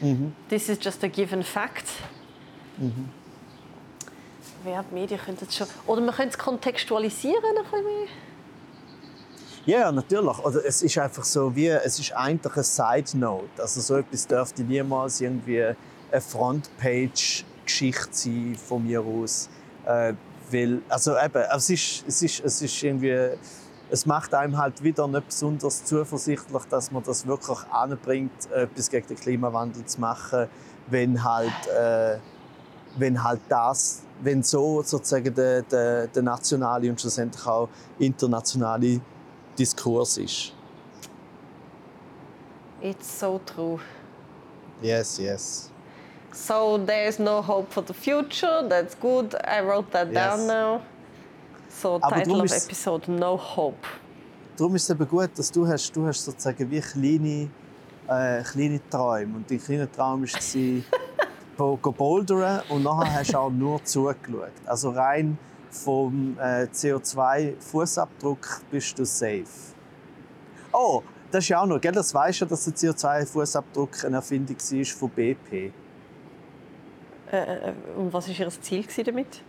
Mhm. This is just a given fact. Mhm. Ja, die Medien können das schon... Oder man könnte es kontextualisieren ein bisschen mehr. Ja, natürlich. Oder es ist einfach so wie, es ist eigentlich eine Side Note. Also so etwas dürfte niemals irgendwie eine Frontpage-Geschichte sein von mir aus. Äh, weil, also eben, es ist, es ist, es ist irgendwie, es macht einem halt wieder nicht besonders zuversichtlich, dass man das wirklich anbringt, etwas gegen den Klimawandel zu machen, wenn halt, äh, wenn halt das, wenn so sozusagen der, der, der nationale und schlussendlich auch internationale Diskurs ist. It's so true. Yes, yes. So there's no hope for the future. That's good. I wrote that yes. down now. So Aber Title of Episode No Hope. Darum ist es eben gut, dass du hast, du hast sozusagen wie kleine, äh, kleine Träume. Und dein kleiner Traum war, go bouldern und nachher hast du auch nur zugeschaut. Also rein vom äh, CO2-Fußabdruck bist du safe. Oh, das ist ja auch noch, gell? das weißt du, dass der CO2-Fußabdruck eine Erfindung war von BP. Äh, äh, und was war Ihr Ziel damit?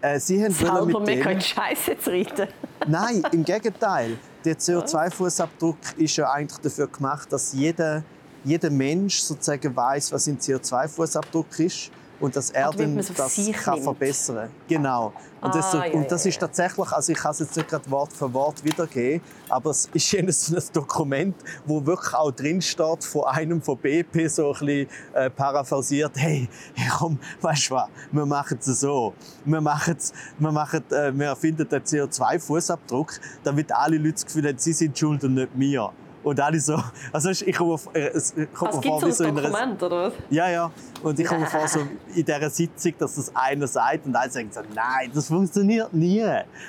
Äh, Sie haben Selber mit dem... Scheiße zu reiten. Nein, im Gegenteil. Der CO2-Fußabdruck ist ja eigentlich dafür gemacht, dass jeder, jeder Mensch sozusagen weiß, was sein CO2-Fußabdruck ist und dass er dann das kann verbessern Genau. Und, das, ah, und das ist tatsächlich, also ich kann es jetzt nicht gerade Wort für Wort wiedergeben, aber es ist so ein Dokument, wo wirklich auch drin steht von einem von BP so ein bisschen äh, paraphrasiert, hey, hey komm, weißt du was, wir machen es so, wir machen wir machen, äh, wir erfinden den CO2-Fußabdruck, damit alle Leute das Gefühl haben, sie sind schuld und nicht wir. Und alle so, also ich komme, äh, es kommt mir vor, wie so in einer, oder was? Ja, ja. Und ich komme vor, so in dieser Sitzung, dass das einer sagt und einer sagt so, nein, das funktioniert nie.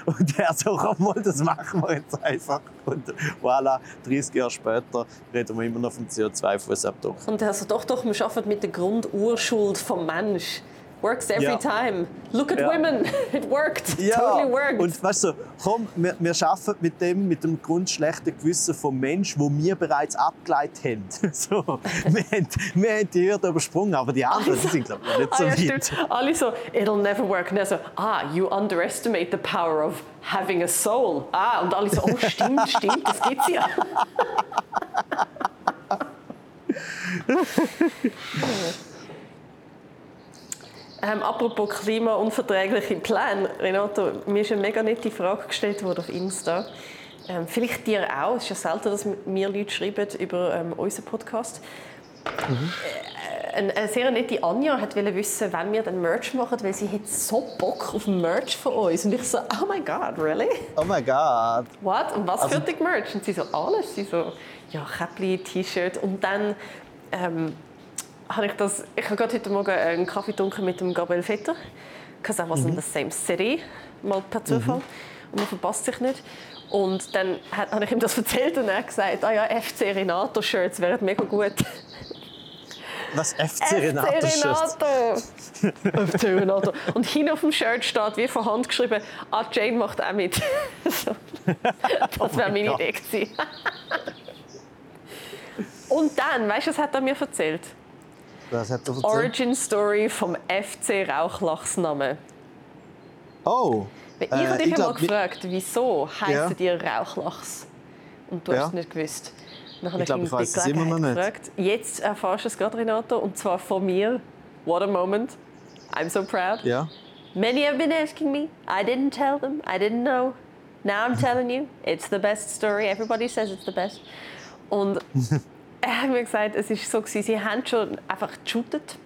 Und der so, komm mal, das machen wir jetzt einfach. Und voilà, 30 Jahre später reden wir immer noch vom CO2-Fußabdruck. Und er so, doch, doch, wir arbeiten mit der Grundurschuld vom Mensch. Works every ja. time. Look at ja. women. It worked. Ja. Totally worked. Und weißt du, komm, wir, wir arbeiten mit dem, mit dem grundschlechten Gewissen vom Mensch, wo wir bereits abgeleitet haben. So, wir, haben wir haben die Hürde übersprungen, aber die anderen also, die sind glaube ich nicht so ah, ja, weit. Stimmt. Alle so, it'll never work. Und so, ah, you underestimate the power of having a soul. Ah, und alle so, oh, stimmt, stimmt, das gibt's ja. Ähm, apropos klimaunverträgliche Pläne, Renato, mir ist eine mega nette Frage gestellt worden auf Insta. Ähm, vielleicht dir auch. Es ist ja selten, dass mir Leute schreiben über ähm, unseren Podcast. Mhm. Äh, eine, eine, sehr nette Anja wollte wissen, wann wir den Merch machen, weil sie hat so Bock auf Merch von uns. Und ich so, oh my God, really? Oh my God. What? Und was also, für ein Merch? Und sie so, alles. Sie so, ja, Käppli, T-Shirt. Und dann ähm, habe ich das, ich habe gerade heute Morgen einen Kaffee getrunken mit dem Gabriel Vetter, because I was mhm. in the same city, mal per Zufall. Mhm. Und man verpasst sich nicht. Und dann habe ich ihm das erzählt und er hat gesagt, ah ja, FC Renato Shirts wären mega gut. Was FC Renato FC Renato. FC Renato. Und hinten auf dem Shirt steht wie von Hand geschrieben, ah Jane macht auch mit. so. Das wäre meine Idee gewesen. Und dann, weißt du, was hat er mir erzählt? Was hat er? Origin Story vom FC Rauchlachsnamen. Oh. Ich habe dich äh, mal gefragt, wieso heißt ja. ihr Rauchlachs? Und du ja. hast es nicht gewusst. Dann ich, glaube, ich weiß es immer noch nicht. Jetzt erfährst du es gerade, Renato, und zwar von mir. What a moment. I'm so proud. Ja. Many have been asking me. I didn't tell them. I didn't know. Now I'm telling you. It's the best story. Everybody says it's the best. Und er hat mir gesagt, es war so, sie haben schon einfach geshootet.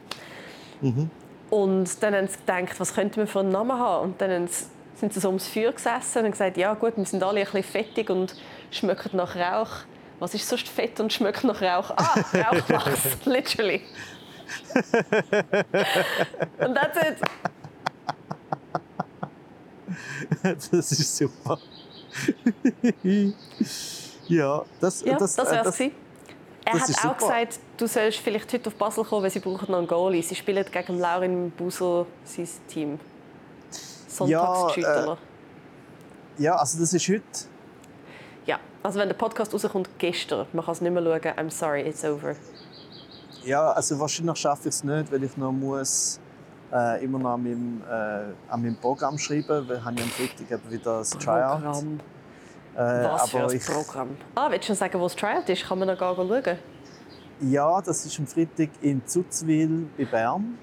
Mhm. Und dann haben sie gedacht, was könnte man für einen Namen haben? Und dann sind sie so ums Feuer gesessen und gesagt, ja gut, wir sind alle ein bisschen fettig und schmecken nach Rauch. Was ist sonst fett und schmeckt nach Rauch? Ah, Rauchwachs, literally. und that's it. das ist super. ja, das, Ja, das, das, äh, das, gewesen. Er das hat auch super. gesagt, du sollst vielleicht heute auf Basel kommen, weil sie brauchen noch einen Goalie. Sie spielen gegen Laurin Busel, sein Team. Sonntagsgeschüttler. ja, also das ist heute. Ja, also wenn der Podcast rauskommt, gestern, man kann es nicht mehr schauen, I'm sorry, it's over. Ja, also wahrscheinlich schaffe ich es nicht, weil ich noch muss äh, immer noch an meinem, äh, an meinem Programm schreiben, weil ich ja am Freitag wieder das Tryout. Programm. Äh, Was für aber ein ich, Programm. Ah, willst du schon sagen, wo das Tryout ist? Kann man noch gar schauen? ja, das ist am Freitag in Zuzwil bei Bern.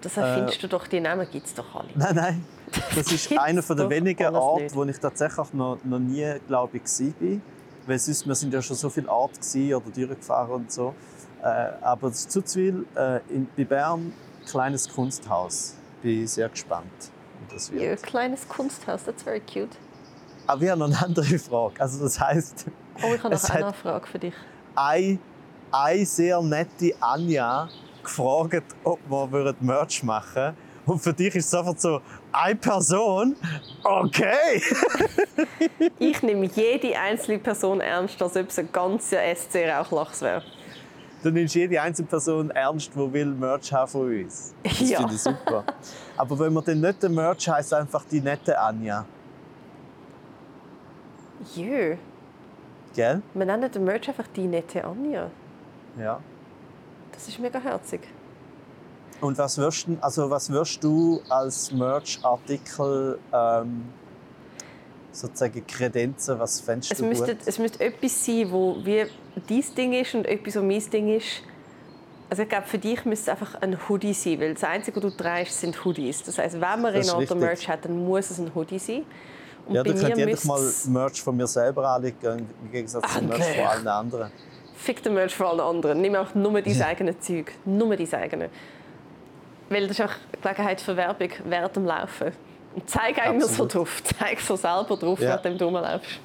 Das erfindest du doch, die Namen gibt es doch alle. Nein, nein. Das ist einer der wenigen Orte, wo ich tatsächlich noch, noch nie, glaube ich, war. Weil sonst, wir sind ja schon so viele Orte oder durchgefahren und so. Äh, aber das Zuzwil äh, in, bei Bern, kleines Kunsthaus. Bin sehr gespannt, wie das wird. Ja, ein kleines Kunsthaus, that's very cute. Aber wir haben noch eine andere Frage. Also das heißt, Oh, ich habe noch eine Frage für dich. eine, eine sehr nette Anja gefragt, ob wir Merch machen würden. Und für dich ist es einfach so, eine Person? Okay! Ich nehme jede einzelne Person ernst, als ob es ein ganzer SC Rauchlachs wäre. Du nimmst jede einzelne Person ernst, die will Merch haben von uns. Das Ja. finde ich super. Aber wenn wir dann nicht den Merch heisst einfach die nette Anja. Jö, Gell? wir nennen den Merch einfach die nette Anja. Ja. Das ist mega herzig. Und was wirst, du- also was wirst du als Merch-Artikel ähm, sozusagen kredenzen? Was fändest Es du müsste, gut? es müsste etwas sein, wo wie dein Ding ist und etwas, was mein Ding ist. Also ich glaube, für dich müsste es einfach ein Hoodie sein, weil das Einzige, was du trägst, sind Hoodies. Das heißt, wenn man Renato. Merch hat, dann muss es ein Hoodie sein. Und Ja, du könntest jedes Mal Merch von mir selber anlegen, im Gegensatz zum Merch von allen anderen. Fick den Merch von allen anderen. Nimm auch nur dein eigenes Zeug. Nur dein eigenes. Weil das ist auch Gelegenheit für Werbung während dem Laufen. Und zeig einem so drauf. Zeig so selber drauf, Ja. während du rumlaufst.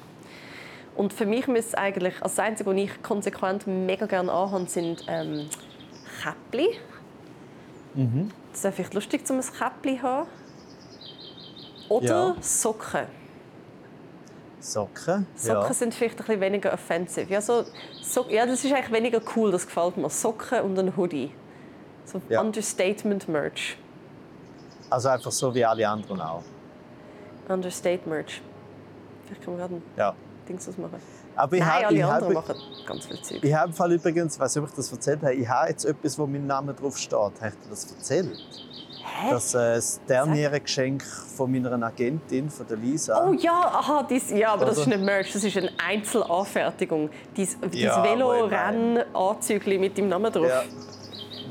Und für mich müsste es eigentlich, also das Einzige, was ich konsequent mega gerne anhabe, sind ähm, Käppli. Mhm. Das wäre vielleicht lustig, um ein Käppli zu haben. Oder Ja. Socken. Socken? Socken ja. sind vielleicht ein bisschen weniger offensive. Ja, so, so, ja, das ist eigentlich weniger cool, das gefällt mir. Socken und ein Hoodie. So Ja. Understatement-Merch. Also einfach so wie alle anderen auch. Understate-Merch. Vielleicht können wir gerade ein Ja. Ding draus machen. Aber ich Nein, habe, alle ich anderen habe, machen ganz viel Zeug. ich habe im Fall übrigens, weiß nicht, ob ich das erzählt habe, ich habe jetzt etwas, wo mein Name drauf steht. Habe ich dir das erzählt? Hä? Das, äh, das Derniere-Geschenk von meiner Agentin, von der Lisa. Oh ja, aha, dies, ja, aber das ist Oder? nicht Merch, das ist eine Einzelanfertigung. Dies, Ja, Velo-Renn-Anzügli mit dem Namen drauf. Ja,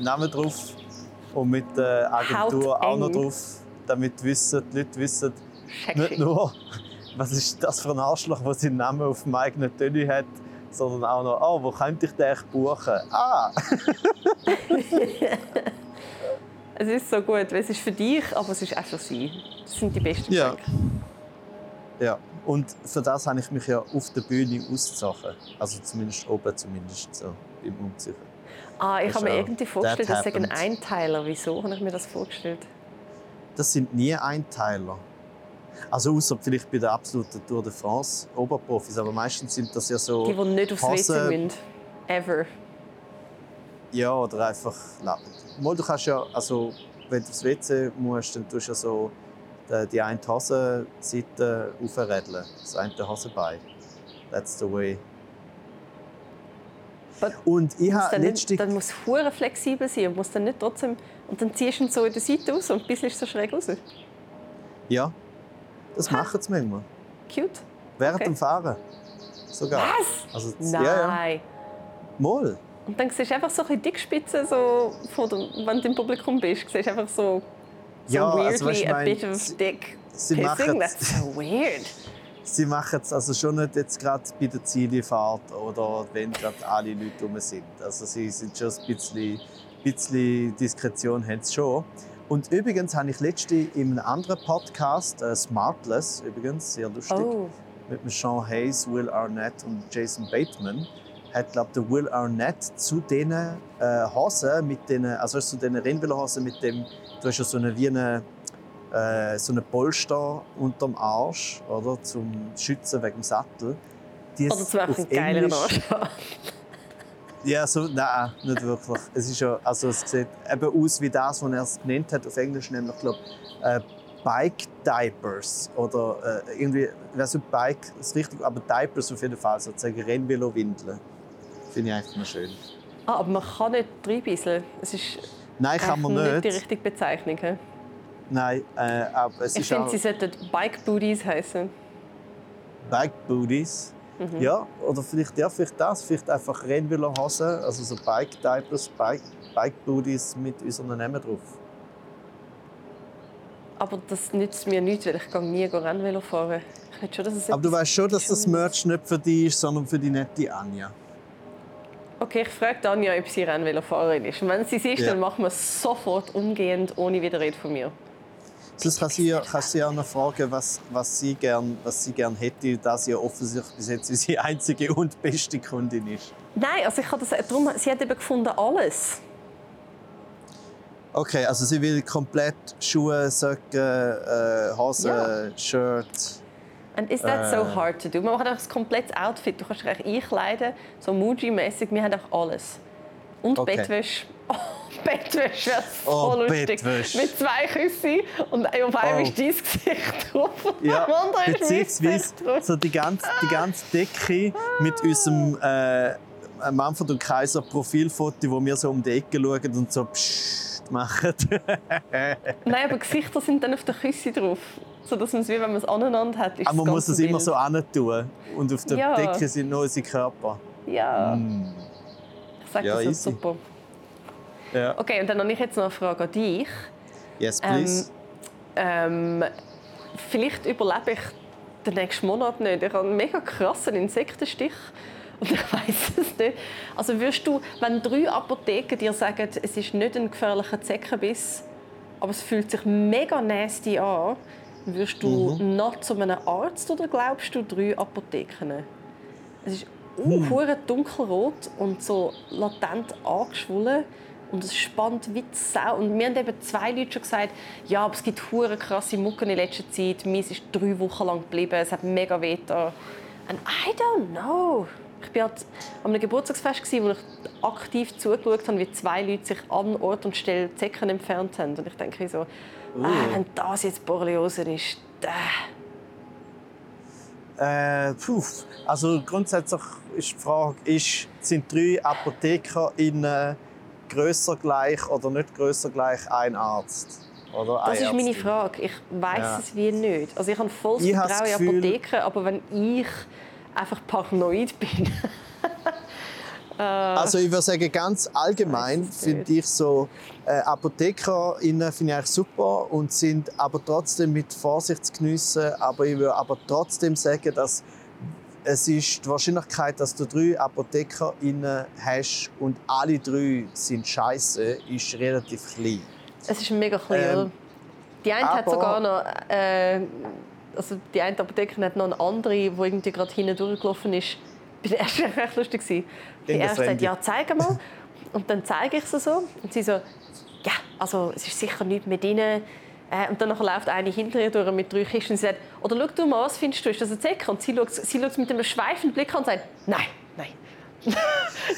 Name drauf und mit der Agentur auch noch Hauteng. drauf, damit wissen, die Leute wissen, Schecki. nicht nur, was ist das für ein Arschloch, der seinen Namen auf dem eigenen Tönny hat, sondern auch noch, oh, wo könnte ich den echt buchen? Ah! Es ist so gut, weil es ist für dich, aber es ist auch für sie. Das sind die besten Ja. Geschenke. Ja, und für das habe ich mich ja auf der Bühne ausgezogen. Also zumindest oben, zumindest so im Umziehen. Ah, ich habe mir irgendwie vorgestellt, das sei ein. Einteiler. Wieso habe ich mir das vorgestellt? Das sind nie Einteiler. Also außer vielleicht bei der absoluten Tour de France Oberprofis, aber meistens sind das ja so Die, die nicht aufs WC Hosen- müssen. Ever. ja oder einfach la- mal du kannst ja also wenn du aufs WC musst, dann tust du ja so die, die eine Hosenseite aufrädeln, das eine Hosenbein. That's the way. But Und ich habe letztens dann muss hure flexibel sein und muss dann nicht trotzdem und dann ziehst du ihn so in der Seite raus und ein bisschen ist so schräg raus. ja, das machen sie manchmal Cute. während Okay. dem Fahren sogar. Was? Also, Nein. Ja, ja. Mal. Und dann siehst du einfach so ein bisschen Dickspitzen, so, der, wenn du im Publikum bist. Siehst du einfach so, so Ja, weirdly also, weisst du, a bit of dick Sie pissing. That's so weird. Sie machen es also schon nicht jetzt gerade bei der Zielfahrt oder wenn gerade alle Leute rum sind. Also sie sind schon ein bisschen, bisschen Diskretion haben sie schon. Und übrigens habe ich letztens in einem anderen Podcast, äh, Smartless übrigens, sehr lustig, Oh. mit Sean Hayes, Will Arnett und Jason Bateman, hat glaube der Will Arnett zu diesen äh, Hosen mit den, also zu diesen Rennvelohosen mit dem, du hast ja so eine wie eine äh, so ein Polster unterm Arsch, oder, zum Schützen wegen dem Sattel. Die Oder Beispiel einen geileren Arsch. Ja, so, nein, nicht wirklich. Es ist ja, also es sieht eben aus wie das, was er es genannt hat auf Englisch, nämlich glaube äh, Bike Diapers oder äh, irgendwie, ich weiß nicht, Bike ist richtig, aber Diapers auf jeden Fall, sozusagen Rennvelo-Windeln. Finde ich eigentlich noch schön. Ah, aber man kann nicht reinbisseln. Es ist Nein, kann man eigentlich nicht. die richtige Bezeichnung. he? Nein, äh, aber es Ich ist finde, auch sie sollten Bike Booties heißen. Bike Booties. Mhm. Ja, oder vielleicht, ja, vielleicht das, vielleicht einfach Rennvelohosen, also so Bike Diapers, Bike, Bike Booties mit unseren Namen drauf. Aber das nützt mir nichts, weil ich nie Rennvelo fahren. Ich will schon, dass es Aber du weißt schon, dass das Merch nicht für dich ist, sondern für die nette Anja. Okay, ich frage Anja, ob sie Rennvelofahrerin ist. Und wenn sie es ist, Ja. dann machen wir es sofort umgehend, ohne Widerrede von mir. Sonst kann sie, kann sie auch noch fragen, was, was, sie gern, was sie gern hätte, da sie ja offensichtlich bis jetzt unsere einzige und beste Kundin ist. Nein, also ich habe das, darum, sie hat eben gefunden alles. Okay, also sie will komplett Schuhe, Socken, äh, Hosen, Ja. Shirt. And is that so Äh. hard to do? Man macht einfach das komplettes Outfit. Du kannst dich einkleiden, so Muji-mäßig. Wir haben auch alles. Und Okay. Bettwäsche. Oh, Bettwäsche wäre so Oh, lustig. Bettwäsche. Mit zwei Küssen und auf einem Oh. ist dein Gesicht drauf Ja, beziehungsweise so die ganze, die ganze Decke mit unserem äh, Manfred und Kaiser Profilfoto, wo wir so um die Ecke schauen und so pssst machen. Nein, aber Gesichter sind dann auf der Küsse drauf. So dass man es wie wenn man es aneinander hat. Ist Aber man muss es immer so antun. Und auf der Ja. Decke sind nur unsere Körper. Ja, Mm. ich sage Ja, das easy. super. Ja. Okay, und dann habe ich jetzt noch eine Frage an dich. Yes, please. Ähm, vielleicht überlebe ich den nächsten Monat nicht. Ich habe einen mega krassen Insektenstich. Und ich weiß es nicht. Also würdest du, wenn drei Apotheken dir sagen, es ist nicht ein gefährlicher Zeckenbiss, aber es fühlt sich mega nasty an, würdest du Mhm. noch zu einem Arzt oder glaubst du drei Apotheken? Es ist hure dunkelrot und so latent angeschwollen. Und es spannt wie die Sau. Und mir haben eben zwei Leute schon gesagt, ja, aber es gibt hure krasse Mucken in letzter Zeit. Meins ist drei Wochen lang geblieben. Es hat mega weh getan. And I don't know. Ich war an einem Geburtstagsfest, wo ich aktiv zugeschaut habe, wie zwei Leute sich an Ort und Stelle Zecken entfernt haben. Und ich denke so, ah, wenn das jetzt Borreliose ist, äh. Äh, puh. Also grundsätzlich ist die Frage, ist, sind drei ApothekerInnen grösser gleich oder nicht grösser gleich ein Arzt? Oder Das ist meine? Frage. Ich weiß Ja. es wie nicht. Also ich habe volles Ich Vertrauen in Apotheken, aber wenn ich einfach paranoid bin, Also ich würde sagen, ganz allgemein finde ich so, äh, ApothekerInnen finde ich super und sind aber trotzdem mit Vorsicht zu geniessen. Aber ich würde aber trotzdem sagen, dass es ist die Wahrscheinlichkeit, dass du drei ApothekerInnen hast und alle drei sind scheiße, ist relativ klein. es ist mega klein, Ähm? Die eine hat sogar noch... Äh, also die eine Apothekerin hat noch eine andere, die irgendwie gerade hinten durchgelaufen ist. Das war erst recht lustig. Die Irgendeine erste sagt, ja, zeig mal. Und dann zeige ich sie so. Und sie so, ja, also es ist sicher nichts mit ihnen. Äh, und dann läuft eine hinter ihr durch mit drei Kisten und sie sagt, oder schau du mal, was findest du, ist das ein Zecker? Und sie schaut, sie schaut mit einem schweifenden Blick an und sagt, nein, nein. sie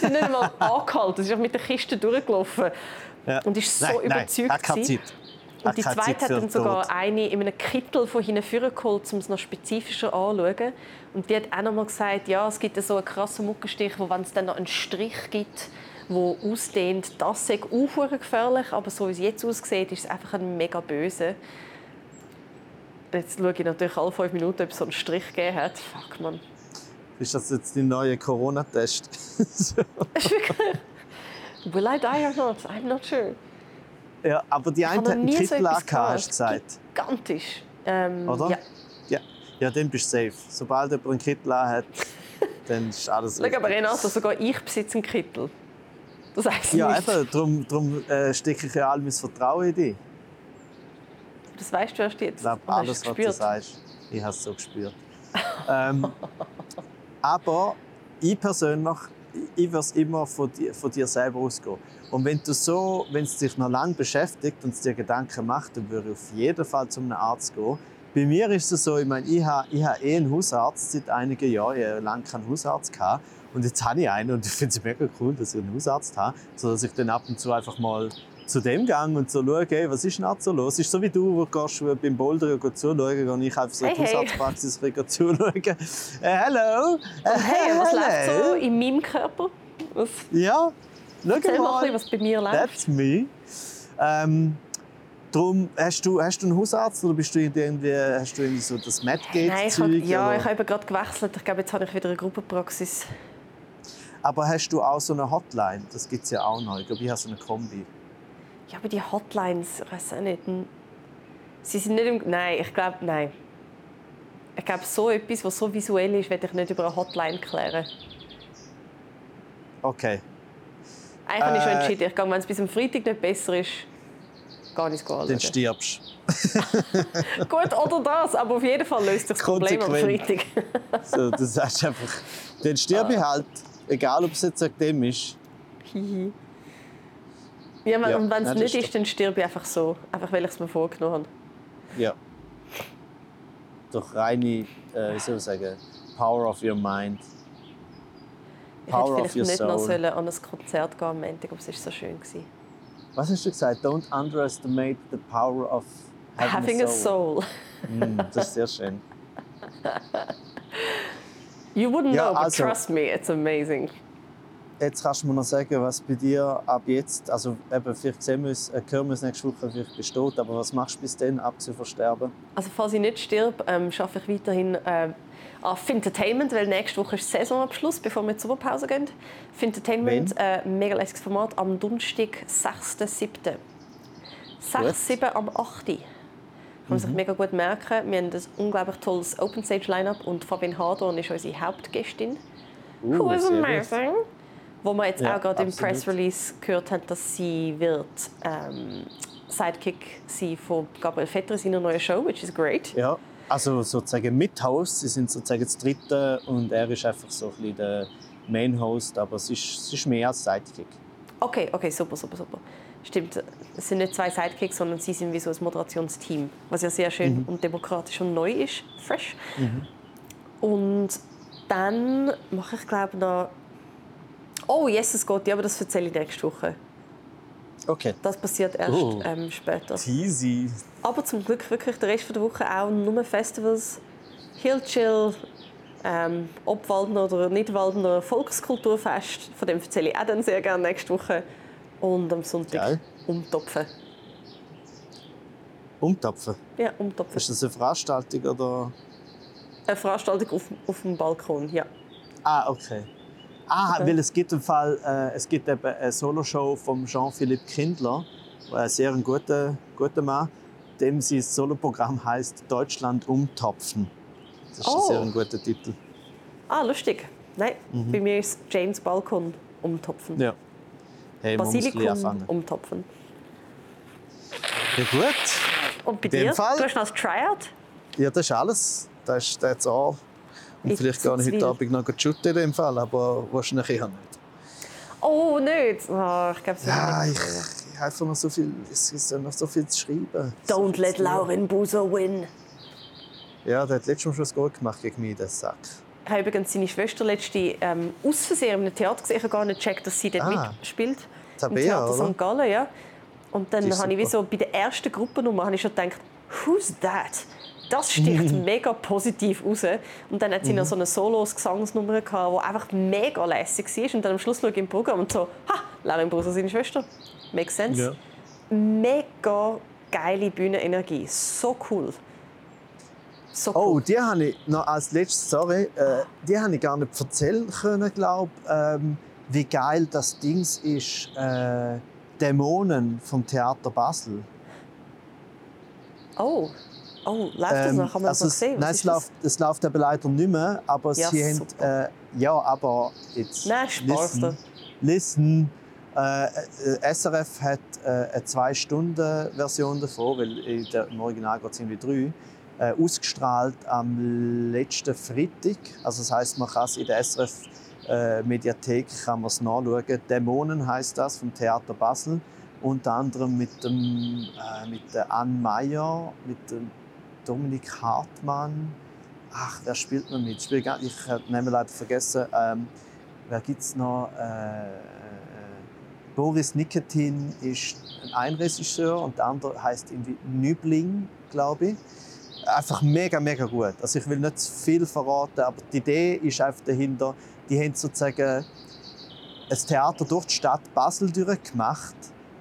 hat nicht einmal angehalten, sie ist einfach mit der Kiste durchgelaufen. Ja. Und ist so Nein, nein, überzeugt. hat keine. Zeit. Und die zweite hat dann sogar eine in einem Kittel von hinten vorgeholt, um es noch spezifischer anzuschauen. Und die hat auch noch mal gesagt, ja, es gibt so einen krassen Muckenstich, wo wenn es dann noch einen Strich gibt, wo ausdehnt, das sei auch gefährlich, aber so wie es jetzt aussieht, ist es einfach ein mega böse. Jetzt schaue ich natürlich alle fünf Minuten, ob es so einen Strich gegeben hat. Fuck, man. Ist das jetzt dein neuer Corona-Test? Will I die or not? I'm not sure. Ja, aber die einen so Kittel hast du gesagt. Gigantisch. Ähm, Oder? Ja. Ja, ja dann bist du safe. Sobald jemand einen Kittel hat, dann ist alles Schau, aber. Renato, sogar ich besitze einen Kittel. Das heisst Ja, nichts. eben. Darum, darum äh, stecke ich ja all mein Vertrauen in dich. Das weißt du erst jetzt. Ich glaube, alles, es was du sagst, ich habe es so gespürt. ähm, aber ich persönlich ich würde es immer von dir, von dir selber ausgehen. Und wenn du so, wenn es dich noch lange beschäftigt und es dir Gedanken macht, dann würde ich auf jeden Fall zu einem Arzt gehen. Bei mir ist es so, ich meine, ich habe, ich habe eh einen Hausarzt seit einigen Jahren. Ich habe lange keinen Hausarzt gehabt. Und jetzt habe ich einen und ich finde es mega cool, dass ich einen Hausarzt habe, sodass ich dann ab und zu einfach mal zu dem Gang und so schaue, hey, was ist denn so los? ist so wie du, wo du gehst, beim Bouldern zuschauen und ich einfach so in die Hey, hey. Hausarztpraxis zuschauen. Äh, hello! Äh, Hey, was läuft so in meinem Körper? Was, Ja, schau mal, mal. was bei mir läuft. That's me. Ähm, drum, hast du, hast du einen Hausarzt oder bist du irgendwie, hast du irgendwie so das Nein, ich hab, ja, oder? ich habe gerade gewechselt. Ich glaube, jetzt habe ich wieder eine Gruppenpraxis. Aber hast du auch so eine Hotline? Das gibt es ja auch noch. Ich glaube, ich habe so eine Kombi. Ja, aber die Hotlines, ich weiß auch nicht. Hm. Sie sind nicht im... Nein, ich glaube, nein. Ich glaube, so etwas, was so visuell ist, werde ich nicht über eine Hotline klären. Okay. Eigentlich habe ich schon Äh, entschieden. Ich gehe, wenn es bis am Freitag nicht besser ist, gar nicht Dann anschauen. stirbst Gut, oder das, aber auf jeden Fall löst sich das Problem am. Freitag. so, Du sagst einfach, dann stirb ich halt. Egal, ob es jetzt wegen dem ist. Ja, Ja, und wenn es nicht ist dann stirb ich einfach so. Einfach weil ich es mir vorgenommen habe. Ja. Durch reine, äh, wie soll ich sagen, Power of your mind. Ich Power hätte of vielleicht nicht noch soul. sollen an ein Konzert gehen am Montag, aber es war so schön. Gewesen. Was hast du gesagt? Don't underestimate the power of having, Having a soul. Mm, das ist sehr schön. You wouldn't Ja, know, but also- trust me, it's amazing. Jetzt kannst du mir noch sagen, was bei dir ab jetzt, also eben, vielleicht sehen wir uns, äh, hören wir uns nächste Woche, vielleicht besteht, aber was machst du bis dann, abgesehen von Sterben? Also falls ich nicht sterbe, ähm, arbeite ich weiterhin äh, an Fintertainment, weil nächste Woche ist Saisonabschluss, bevor wir die Sommerpause gehen. Fintertainment, äh, ein mega lässiges Format, am Donnerstag, 6.7. 6, 7 am 8. Kann man Mhm. sich mega gut merken. Wir haben ein unglaublich tolles Open Stage Lineup und Fabian Hardorn ist unsere Hauptgästin. Uh, is sehr gut. Wo wir jetzt Ja, auch gerade im. Press Release gehört haben, dass sie wird ähm, Sidekick sein von Gabriel Vetter in seiner neuen Show, which is great. Ja, also sozusagen Mithost, sie sind sozusagen das Dritte und er ist einfach so ein bisschen der Main-Host, aber es ist, es ist mehr als Sidekick. Okay, okay, super, super, super. Stimmt, es sind nicht zwei Sidekicks, sondern sie sind wie so ein Moderationsteam, was ja sehr schön Mhm. und demokratisch und neu ist, fresh. Und dann mache ich glaube noch... Oh, yes, es geht, ja, aber das erzähle ich nächste Woche. Okay. Das passiert erst Oh. ähm, später. Teasy. Aber zum Glück wirklich der Rest der Woche auch nur Festivals. Hill Chill, ähm, Obwaldner oder Nidwaldner Volkskulturfest. Von dem erzähle ich auch dann sehr gerne nächste Woche. Und am Sonntag Geil. umtopfen. Umtopfen. Ja, umtopfen. Ist das eine Veranstaltung oder? Eine Veranstaltung auf, auf dem Balkon, ja. Ah, okay. Ah, Okay. weil es gibt im Fall, äh, es gibt eben eine Soloshow von Jean-Philippe Kindler, ein sehr ein guter, guter Mann, dem sein Soloprogramm heißt Deutschland umtopfen. Das ist Oh. ein sehr ein guter Titel. Ah, lustig. Nein, Mhm. bei mir ist James Balkon umtopfen. Ja. Hey, Basilikum umtopfen. Ja gut. Und bei In dir? Fall- Du hast noch das Tryout? Ja, das ist alles. Das ist that's all. Und Ich vielleicht ich will. heute Abend noch shooten in dem Fall, aber wahrscheinlich eher nicht. Oh, nicht. Oh, ich glaube, es Ja, nicht. ich, ich habe einfach noch so viel, es ist noch so viel zu schreiben. so Don't viel let. Lauren Buser win. Ja, der hat letztes Mal schon das Goal gemacht gegen mich, der Sack. Ich habe übrigens seine Schwester letzte ähm, aus Versehen einem Theater gesehen. Ich habe gar nicht gecheckt, dass sie dort Ah. mitspielt. Im Tabea, Theater oder? St. Gallen, ja. Und dann habe ich wie so bei der ersten Gruppennummer habe ich schon gedacht, who's that? Das sticht mega positiv raus. Und dann hat sie Mhm. noch so eine Solos-Gesangsnummer die einfach mega lässig war. Und dann am Schluss schaue ich im Programm und so, ha, Lauren Bruser, seine Schwester. Makes sense. Ja. Mega geile Bühnenenergie. So cool. So cool. Oh, die habe ich noch als letztes, sorry, äh, die habe ich gar nicht erzählen können, glaube ähm, wie geil das Ding ist, äh, Dämonen vom Theater Basel. Oh, oh läuft das Ähm, noch? Kann man also das noch sehen? nein, es läuft, es läuft eben leider nicht mehr, aber Ja, sie haben, äh, ja, aber jetzt, Nein, da. listen, äh, äh, SRF hat äh, eine Zwei-Stunden-Version davon, weil in der, im Original geht es irgendwie drei, äh, ausgestrahlt am letzten Freitag. Also das heißt, man kann es in der SRF äh, Mediathek kann man es nachschauen. Dämonen heißt das vom Theater Basel. Unter anderem mit, dem, äh, mit der Anne Meyer, mit dem Dominik Hartmann. Ach, wer spielt noch mit? Spiel gar, ich habe den Namen leider vergessen. Ähm, wer gibt es noch? Äh, Boris Niketin ist ein Regisseur und der andere heißt irgendwie Nübling, glaube ich. Einfach mega, mega gut. Also ich will nicht zu viel verraten, aber die Idee ist einfach dahinter, die haben sozusagen ein Theater durch die Stadt Basel durchgemacht,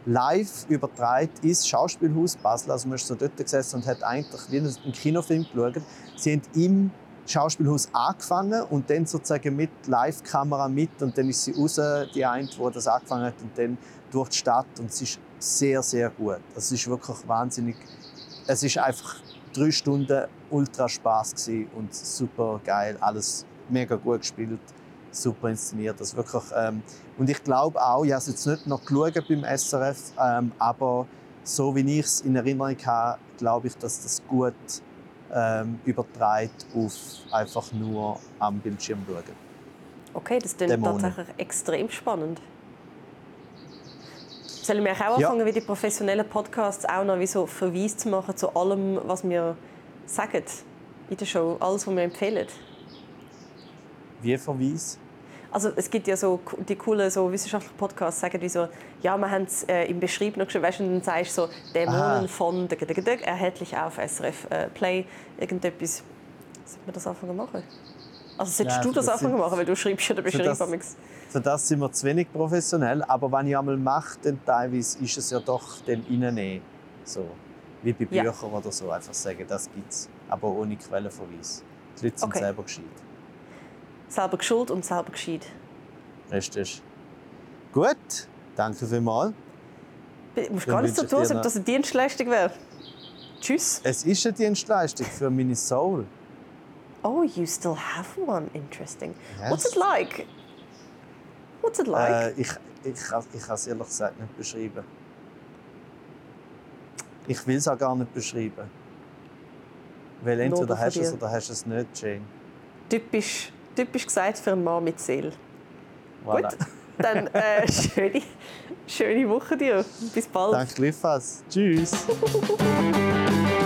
live übertragen ins Schauspielhaus Basel. Also man ist so dort gesessen und hat eigentlich wie einen Kinofilm geschaut. Sie haben im Schauspielhaus angefangen und dann sozusagen mit Live-Kamera mit und dann ist sie raus, die eine, die das angefangen hat und dann durch die Stadt und es ist sehr, sehr gut. Es ist wirklich wahnsinnig, es ist einfach drei Stunden ultra Spaß und super geil, alles mega gut gespielt, super inszeniert, das wirklich, ähm, und ich glaube auch, ich habe es jetzt nicht noch geschaut beim SRF, ähm, aber so wie ich es in Erinnerung habe, glaube ich, dass das gut ähm, übertreibt auf einfach nur am Bildschirm schauen. Okay, das klingt tatsächlich extrem spannend. Sollen wir auch anfangen, ja. wie die professionellen Podcasts auch noch wie so Verweis zu machen zu allem, was wir sagen in der Show, alles, was wir empfehlen? Wie Verweis? Also es gibt ja so die coolen so wissenschaftlichen Podcasts, sagen die so, ja, wir haben es äh, im Beschrieb noch geschrieben, weißt, und dann sagst du so, Dämonen Aha. von erhältlich auf SRF äh, Play, irgendetwas. Sollte man das anfangen machen? Also solltest ja, du das anfangen machen, weil du schreibst ja den Beschrieb. Für das, für das sind wir zu wenig professionell, aber wenn ich einmal mache, dann teilweise ist es ja doch dann reinnehmen. So, wie bei Büchern ja. oder so, einfach sagen, das gibt es, aber ohne Quellenverweis. Die Leute sind okay. selber gescheit selber geschuld und selber gescheit. Richtig. Gut, danke vielmals. Du musst gar nicht so tun, als ob das eine Dienstleistung wäre. Tschüss. Es ist eine Dienstleistung für meine Soul. Oh, you still have one. Interesting. Yes. What's it like? What's it like? Äh, ich ich, ich kann es ehrlich gesagt nicht beschreiben. Ich will es auch gar nicht beschreiben. Weil entweder hast du es oder hast du es nicht, Jane. Typisch typisch gesagt für einen Mann mit Seele. Voilà. Gut, dann äh, schöne, schöne Woche dir. Bis bald. Danke gleichfalls. Tschüss.